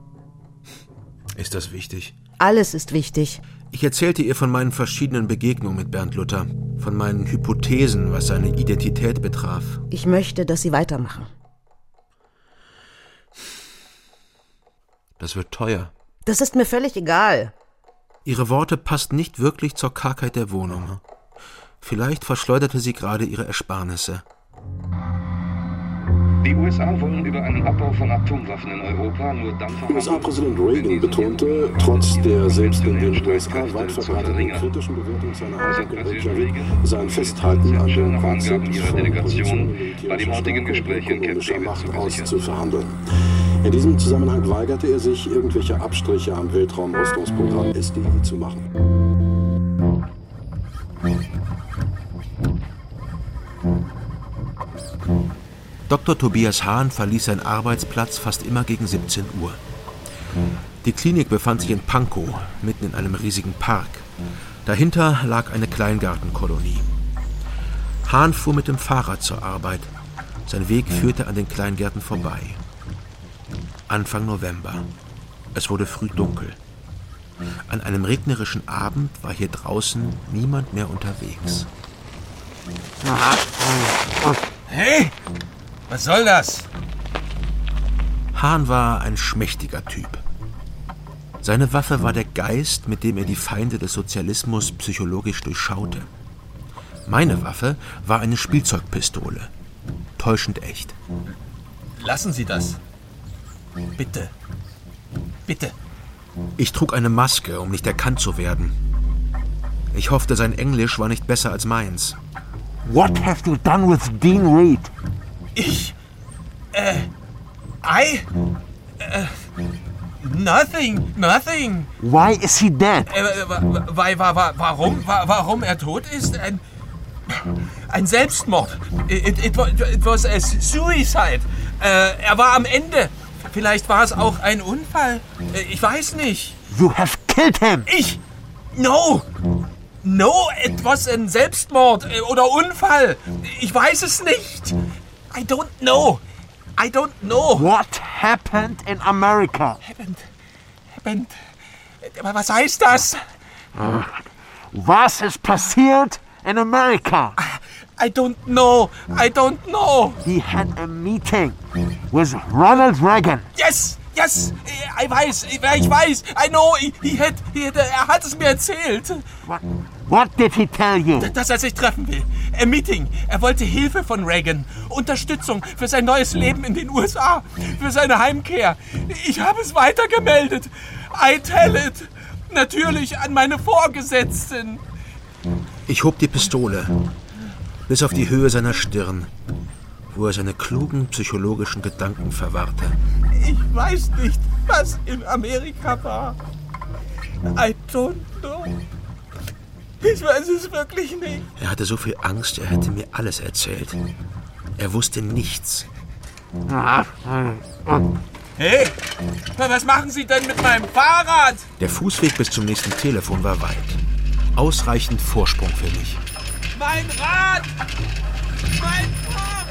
Speaker 6: Ist das wichtig?
Speaker 8: Alles ist wichtig.
Speaker 6: Ich erzählte ihr von meinen verschiedenen Begegnungen mit Bernd Luther, von meinen Hypothesen, was seine Identität betraf.
Speaker 8: Ich möchte, dass Sie weitermachen.
Speaker 6: Das wird teuer.
Speaker 8: Das ist mir völlig egal.
Speaker 6: Ihre Worte passten nicht wirklich zur Kargheit der Wohnung. Vielleicht verschleuderte sie gerade ihre Ersparnisse.
Speaker 10: Die USA wollen über einen Abbau von Atomwaffen in Europa nur dann.
Speaker 15: USA-Präsident Reagan betonte, trotz der selbst in den USA weit verbreiteten kritischen Bewertung seiner in Reykjavik, sein Festhalten an dem Konzept von Positionen
Speaker 10: bei dem heutigen Gespräch in David
Speaker 15: Macht auszuverhandeln. In diesem Zusammenhang weigerte er sich, irgendwelche Abstriche am Weltraumrüstungsprogramm SDI zu machen.
Speaker 6: Dr. Tobias Hahn verließ seinen Arbeitsplatz fast immer gegen 17 Uhr. Die Klinik befand sich in Pankow, mitten in einem riesigen Park. Dahinter lag eine Kleingartenkolonie. Hahn fuhr mit dem Fahrrad zur Arbeit. Sein Weg führte an den Kleingärten vorbei. Anfang November. Es wurde früh dunkel. An einem regnerischen Abend war hier draußen niemand mehr unterwegs.
Speaker 12: Hey, was soll das?
Speaker 6: Hahn war ein schmächtiger Typ. Seine Waffe war der Geist, mit dem er die Feinde des Sozialismus psychologisch durchschaute. Meine Waffe war eine Spielzeugpistole. Täuschend echt.
Speaker 16: Lassen Sie das. Bitte. Bitte.
Speaker 6: Ich trug eine Maske, um nicht erkannt zu werden. Ich hoffte, sein Englisch war nicht besser als meins.
Speaker 12: What have you done with Dean Reed?
Speaker 16: Ich. Äh. I. Äh. Nothing, nothing.
Speaker 12: Why is he dead?
Speaker 16: Äh, weil, wa- wa- warum, wa- warum er tot ist? Ein, ein Selbstmord. It, it, it was a suicide. Äh, er war am Ende. Vielleicht war es auch ein Unfall. Äh, Ich weiß nicht.
Speaker 12: You have killed him.
Speaker 16: Ich? No. No, it was ein Selbstmord äh, oder Unfall. Ich weiß es nicht. I don't know. I don't know.
Speaker 12: What happened in America?
Speaker 16: Happened. Happened. Was heißt das?
Speaker 12: Uh, was ist passiert in America?
Speaker 16: I don't know. I don't know.
Speaker 12: He had a meeting with Ronald Reagan.
Speaker 16: Yes, yes. Ich weiß, ich ich weiß. I know. He, he had, he had, er hat es mir erzählt.
Speaker 12: What, what did he tell you?
Speaker 16: Dass er sich treffen will. Ein Meeting. Er wollte Hilfe von Reagan. Unterstützung für sein neues Leben in den USA. Für seine Heimkehr. Ich habe es weitergemeldet. I tell it. Natürlich an meine Vorgesetzten.
Speaker 6: Ich hob die Pistole bis auf die Höhe seiner Stirn, wo er seine klugen psychologischen Gedanken verwahrte.
Speaker 16: Ich weiß nicht, was in Amerika war. I don't know. Ich weiß es wirklich nicht.
Speaker 6: Er hatte so viel Angst, er hätte mir alles erzählt. Er wusste nichts.
Speaker 16: Hey, was machen Sie denn mit meinem Fahrrad?
Speaker 6: Der Fußweg bis zum nächsten Telefon war weit. Ausreichend Vorsprung für mich.
Speaker 16: Mein Rad! Mein Fahrrad!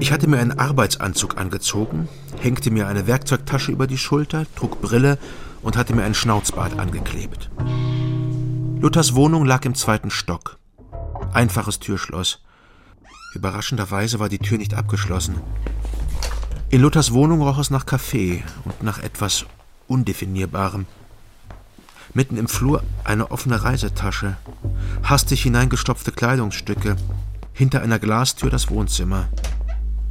Speaker 6: Ich hatte mir einen Arbeitsanzug angezogen, hängte mir eine Werkzeugtasche über die Schulter, trug Brille und hatte mir ein Schnauzbart angeklebt. Luthers Wohnung lag im zweiten Stock. Einfaches Türschloss. Überraschenderweise war die Tür nicht abgeschlossen. In Luthers Wohnung roch es nach Kaffee und nach etwas Undefinierbarem. Mitten im Flur eine offene Reisetasche, hastig hineingestopfte Kleidungsstücke, hinter einer Glastür das Wohnzimmer.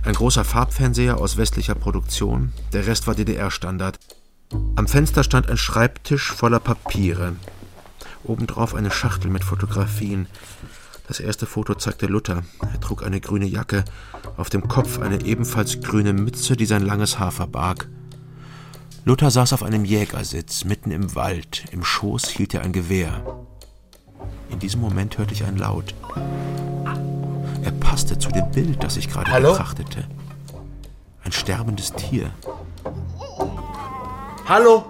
Speaker 6: Ein großer Farbfernseher aus westlicher Produktion, der Rest war DDR-Standard. Am Fenster stand ein Schreibtisch voller Papiere. Obendrauf eine Schachtel mit Fotografien. Das erste Foto zeigte Luther. Er trug eine grüne Jacke, auf dem Kopf eine ebenfalls grüne Mütze, die sein langes Haar verbarg. Luther saß auf einem Jägersitz, mitten im Wald. Im Schoß hielt er ein Gewehr. In diesem Moment hörte ich einen Laut. Er passte zu dem Bild, das ich gerade
Speaker 12: Hallo?
Speaker 6: betrachtete. Ein sterbendes Tier.
Speaker 12: Hallo?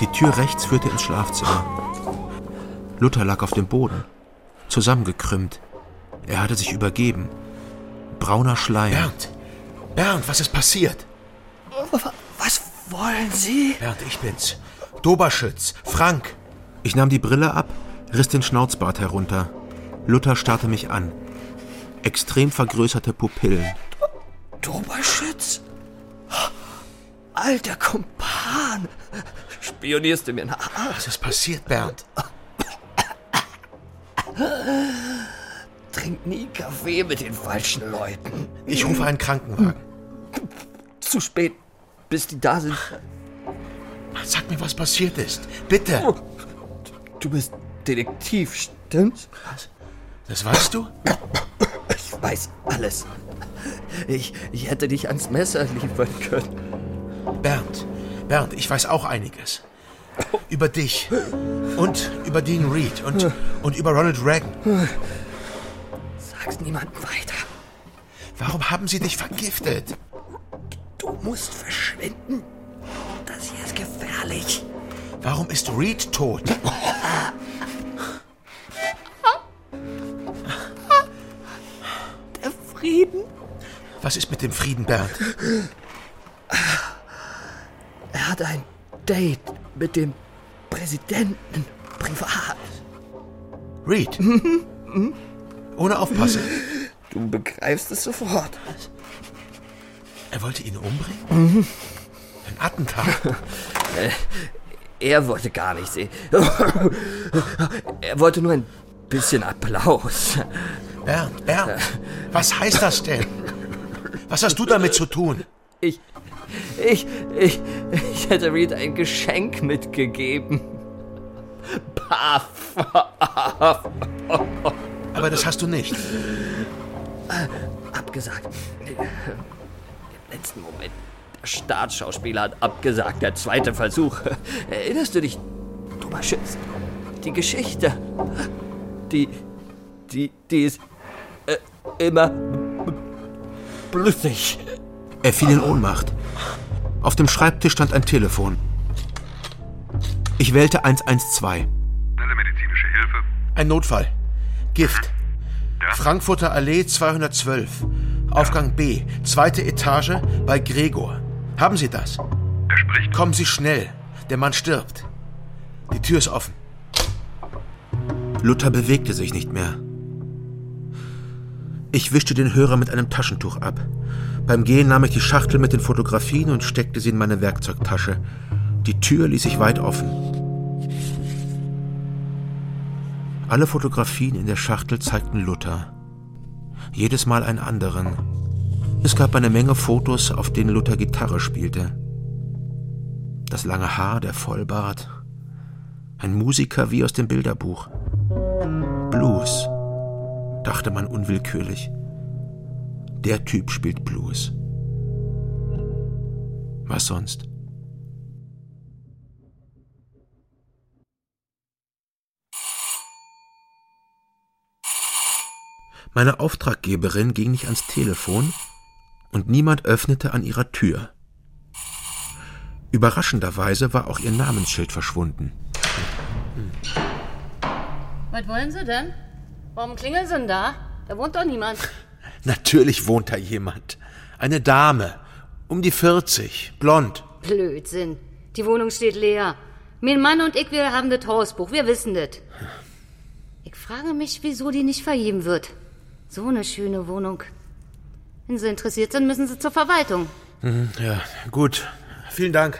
Speaker 6: Die Tür rechts führte ins Schlafzimmer. Luther lag auf dem Boden, zusammengekrümmt. Er hatte sich übergeben. Brauner Schleim.
Speaker 16: Bernd! Bernd, was ist passiert?
Speaker 11: Wollen Sie?
Speaker 6: Bernd, ich bin's. Doberschütz, Frank. Ich nahm die Brille ab, riss den Schnauzbart herunter. Luther starrte mich an. Extrem vergrößerte Pupillen.
Speaker 11: Doberschütz? Alter Kumpan! Spionierst du mir nach?
Speaker 16: Was ist passiert, Bernd?
Speaker 11: Trink nie Kaffee mit den falschen Leuten.
Speaker 16: Ich rufe einen Krankenwagen.
Speaker 11: Zu spät, bis die da sind.
Speaker 16: Sag mir, was passiert ist. Bitte.
Speaker 11: Du bist Detektiv, stimmt's?
Speaker 16: Was? Das weißt du?
Speaker 11: Ich weiß alles. Ich, ich hätte dich ans Messer liefern können.
Speaker 16: Bernd, Bernd, ich weiß auch einiges. Über dich. Und über Dean Reed. Und, und über Ronald Reagan.
Speaker 11: Sag's niemandem weiter.
Speaker 16: Warum haben sie dich vergiftet?
Speaker 11: Du musst verschwinden. Das hier ist gefährlich.
Speaker 16: Warum ist Reed tot? [laughs]
Speaker 11: Der Frieden?
Speaker 16: Was ist mit dem Frieden, Bernd?
Speaker 11: Er hat ein Date mit dem Präsidenten privat.
Speaker 12: Reed. Ohne aufpassen.
Speaker 11: Du begreifst es sofort.
Speaker 12: Er wollte ihn umbringen?
Speaker 11: Mhm.
Speaker 12: Ein Attentat. [laughs]
Speaker 11: Äh, Er wollte gar nicht sehen. Er wollte nur ein bisschen Applaus.
Speaker 12: Bernd, Bernd, was heißt das denn? Was hast du damit zu tun?
Speaker 11: Ich, ich, ich, ich hätte Reed ein Geschenk mitgegeben. Paff.
Speaker 12: Aber das hast du nicht.
Speaker 11: Abgesagt. Letzten Moment. Der Staatsschauspieler hat abgesagt. Der zweite Versuch. [laughs] Erinnerst du dich, dummer Schütz? Die Geschichte. Die, die, die ist äh, immer blüssig.
Speaker 6: Er fiel in Ohnmacht. Auf dem Schreibtisch stand ein Telefon. Ich wählte 112.
Speaker 12: Ein Notfall. Gift. Frankfurter Allee 212. Aufgang B. Zweite Etage bei Gregor. Haben Sie das? Er spricht. Kommen Sie schnell. Der Mann stirbt. Die Tür ist offen.
Speaker 6: Luther bewegte sich nicht mehr. Ich wischte den Hörer mit einem Taschentuch ab. Beim Gehen nahm ich die Schachtel mit den Fotografien und steckte sie in meine Werkzeugtasche. Die Tür ließ ich weit offen. Alle Fotografien in der Schachtel zeigten Luther. Jedes Mal einen anderen. Es gab eine Menge Fotos, auf denen Luther Gitarre spielte. Das lange Haar, der Vollbart. Ein Musiker wie aus dem Bilderbuch. Blues, dachte man unwillkürlich. Der Typ spielt Blues. Was sonst? Meine Auftraggeberin ging nicht ans Telefon und niemand öffnete an ihrer Tür. Überraschenderweise war auch ihr Namensschild verschwunden.
Speaker 14: Was wollen Sie denn? Warum klingeln Sie denn da? Da wohnt doch niemand. [laughs]
Speaker 12: Natürlich wohnt da jemand. Eine Dame. Um die 40. Blond.
Speaker 14: Blödsinn. Die Wohnung steht leer. Mein Mann und ich, wir haben das Hausbuch. Wir wissen das. Ich frage mich, wieso die nicht vergeben wird. So eine schöne Wohnung. Wenn Sie interessiert sind, müssen Sie zur Verwaltung.
Speaker 12: Mhm, Ja, gut. Vielen Dank.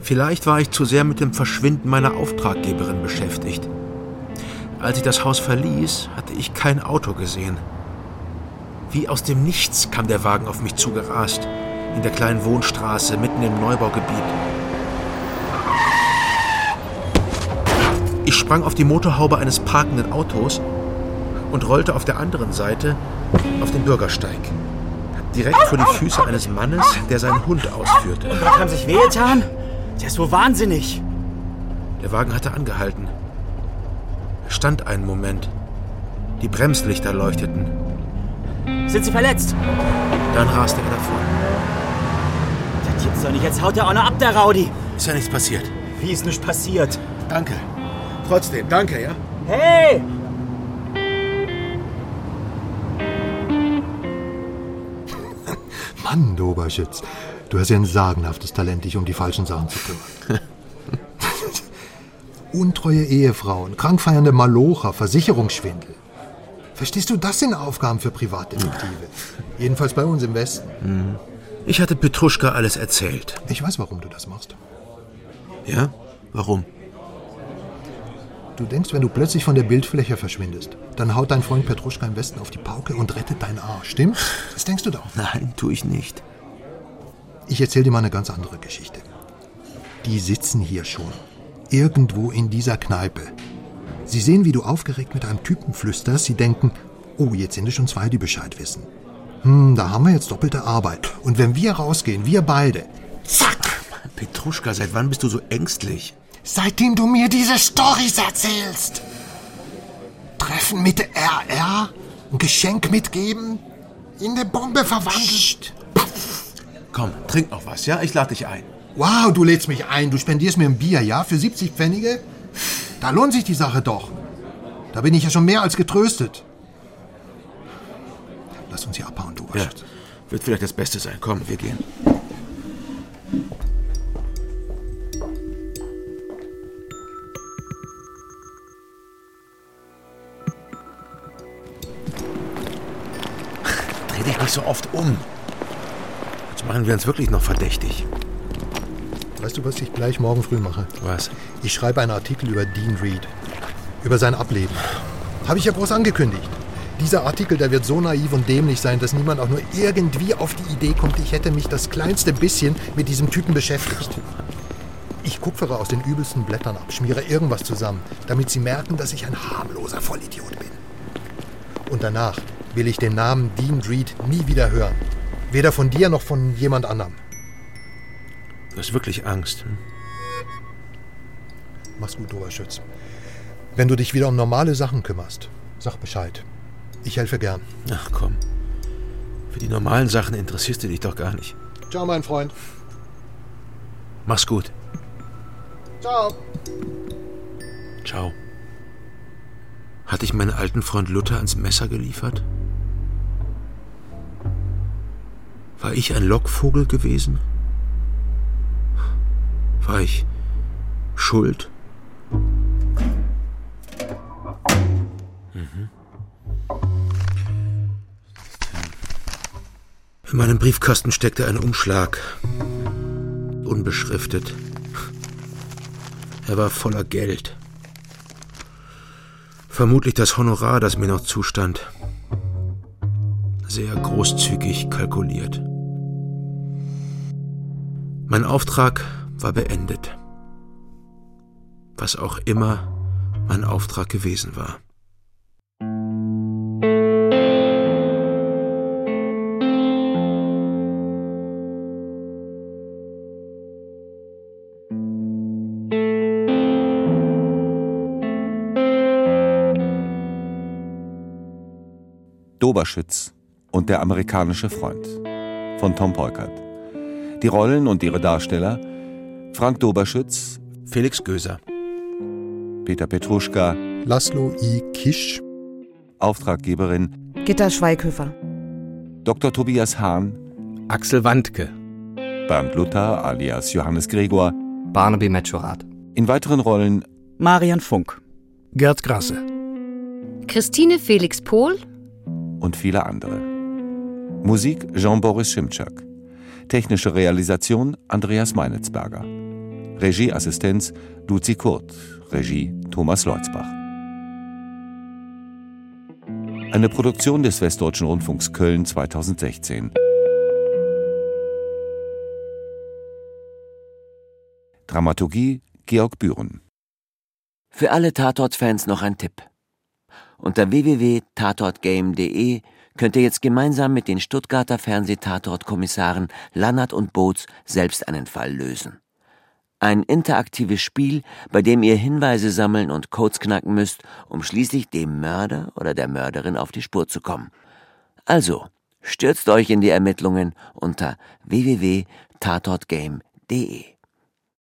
Speaker 6: Vielleicht war ich zu sehr mit dem Verschwinden meiner Auftraggeberin beschäftigt. Als ich das Haus verließ, hatte ich kein Auto gesehen. Wie aus dem Nichts kam der Wagen auf mich zugerast, in der kleinen Wohnstraße mitten im Neubaugebiet. Ich sprang auf die Motorhaube eines parkenden Autos und rollte auf der anderen Seite auf den Bürgersteig. Direkt vor die Füße eines Mannes, der seinen Hund ausführte.
Speaker 17: Und Gott haben sich wehgetan? Der ist wohl wahnsinnig.
Speaker 6: Der Wagen hatte angehalten. Er stand einen Moment. Die Bremslichter leuchteten.
Speaker 17: Sind Sie verletzt?
Speaker 6: Dann raste er davon.
Speaker 17: Das gibt's doch nicht. Jetzt haut er auch noch ab, der Rowdy.
Speaker 6: Ist ja nichts passiert.
Speaker 17: Wie ist nichts passiert?
Speaker 12: Danke. Trotzdem, danke, ja?
Speaker 17: Hey! [laughs]
Speaker 1: Mann, du Oberschütz, du hast ja ein sagenhaftes Talent, dich um die falschen Sachen zu kümmern. [laughs] Untreue Ehefrauen, krankfeiernde Malocher, Versicherungsschwindel. Verstehst du, das sind Aufgaben für Privatdetektive. [laughs] Jedenfalls bei uns im Westen.
Speaker 6: Mhm. Ich hatte Petruschka alles erzählt.
Speaker 1: Ich weiß, warum du das machst.
Speaker 6: Ja? Warum?
Speaker 1: Du denkst, wenn du plötzlich von der Bildfläche verschwindest, dann haut dein Freund Petruschka im Westen auf die Pauke und rettet deinen Arsch. Stimmt? Das denkst du doch.
Speaker 6: Nein, tue ich nicht.
Speaker 1: Ich erzähle dir mal eine ganz andere Geschichte. Die sitzen hier schon. Irgendwo in dieser Kneipe. Sie sehen, wie du aufgeregt mit einem Typen flüsterst. Sie denken, oh, jetzt sind es schon zwei, die Bescheid wissen. Hm, da haben wir jetzt doppelte Arbeit. Und wenn wir rausgehen, wir beide, zack!
Speaker 6: Petruschka, seit wann bist du so ängstlich?
Speaker 1: Seitdem du mir diese Storys erzählst. Treffen mit RR, ein Geschenk mitgeben, in eine Bombe verwandelt.
Speaker 12: Komm, trink noch was, ja? Ich lade dich ein.
Speaker 1: Wow, du lädst mich ein, du spendierst mir ein Bier, ja? Für 70 Pfennige? Da lohnt sich die Sache doch. Da bin ich ja schon mehr als getröstet. Lass uns hier abhauen, du
Speaker 6: Ja.
Speaker 1: Waschitz.
Speaker 6: Wird vielleicht das Beste sein. Komm, wir gehen. Dreh dich nicht so oft um. Jetzt machen wir uns wirklich noch verdächtig.
Speaker 1: Weißt du, was ich gleich morgen früh mache?
Speaker 6: Was?
Speaker 1: Ich schreibe einen Artikel über Dean Reed. Über sein Ableben. Habe ich ja groß angekündigt. Dieser Artikel, der wird so naiv und dämlich sein, dass niemand auch nur irgendwie auf die Idee kommt, ich hätte mich das kleinste bisschen mit diesem Typen beschäftigt. Ich kupfere aus den übelsten Blättern ab, schmiere irgendwas zusammen, damit sie merken, dass ich ein harmloser Vollidiot bin. Und danach will ich den Namen Dean Reed nie wieder hören. Weder von dir noch von jemand anderem.
Speaker 6: Du hast wirklich Angst. Hm?
Speaker 1: Mach's gut, Oberschütz. Wenn du dich wieder um normale Sachen kümmerst, sag Bescheid. Ich helfe gern.
Speaker 6: Ach komm. Für die normalen Sachen interessierst du dich doch gar nicht.
Speaker 1: Ciao, mein Freund.
Speaker 6: Mach's gut.
Speaker 1: Ciao.
Speaker 6: Ciao. Hatte ich meinen alten Freund Luther ans Messer geliefert? War ich ein Lockvogel gewesen? War ich schuld? Mhm. In meinem Briefkasten steckte ein Umschlag. Unbeschriftet. Er war voller Geld. Vermutlich das Honorar, das mir noch zustand. Sehr großzügig kalkuliert. Mein Auftrag war beendet. Was auch immer mein Auftrag gewesen war.
Speaker 5: Doberschütz und der amerikanische Freund von Tom Peukert. Die Rollen und ihre Darsteller Frank Doberschütz,
Speaker 6: Felix Göser,
Speaker 5: Peter Petruschka,
Speaker 1: Laszlo I. Kisch,
Speaker 5: Auftraggeberin
Speaker 8: Gitta Schweighöfer,
Speaker 5: Dr. Tobias Hahn,
Speaker 11: Axel Wandke,
Speaker 5: Bernd Luther alias Johannes Gregor,
Speaker 11: Barnaby Metschorat.
Speaker 5: In weiteren Rollen
Speaker 17: Marian Funk,
Speaker 7: Gerd Grasse,
Speaker 14: Christine Felix Pohl
Speaker 5: und viele andere. Musik Jean-Boris Schimczak. Technische Realisation Andreas Meinitzberger. Regieassistenz Luzi Kurt. Regie Thomas Leutzbach. Eine Produktion des Westdeutschen Rundfunks Köln 2016. Dramaturgie Georg Bühren.
Speaker 18: Für alle Tatort-Fans noch ein Tipp. Unter www.tatortgame.de könnt ihr jetzt gemeinsam mit den Stuttgarter Fernsehtatortkommissaren Lannert und Boots selbst einen Fall lösen. Ein interaktives Spiel, bei dem ihr Hinweise sammeln und Codes knacken müsst, um schließlich dem Mörder oder der Mörderin auf die Spur zu kommen. Also, stürzt euch in die Ermittlungen unter www.tatortgame.de.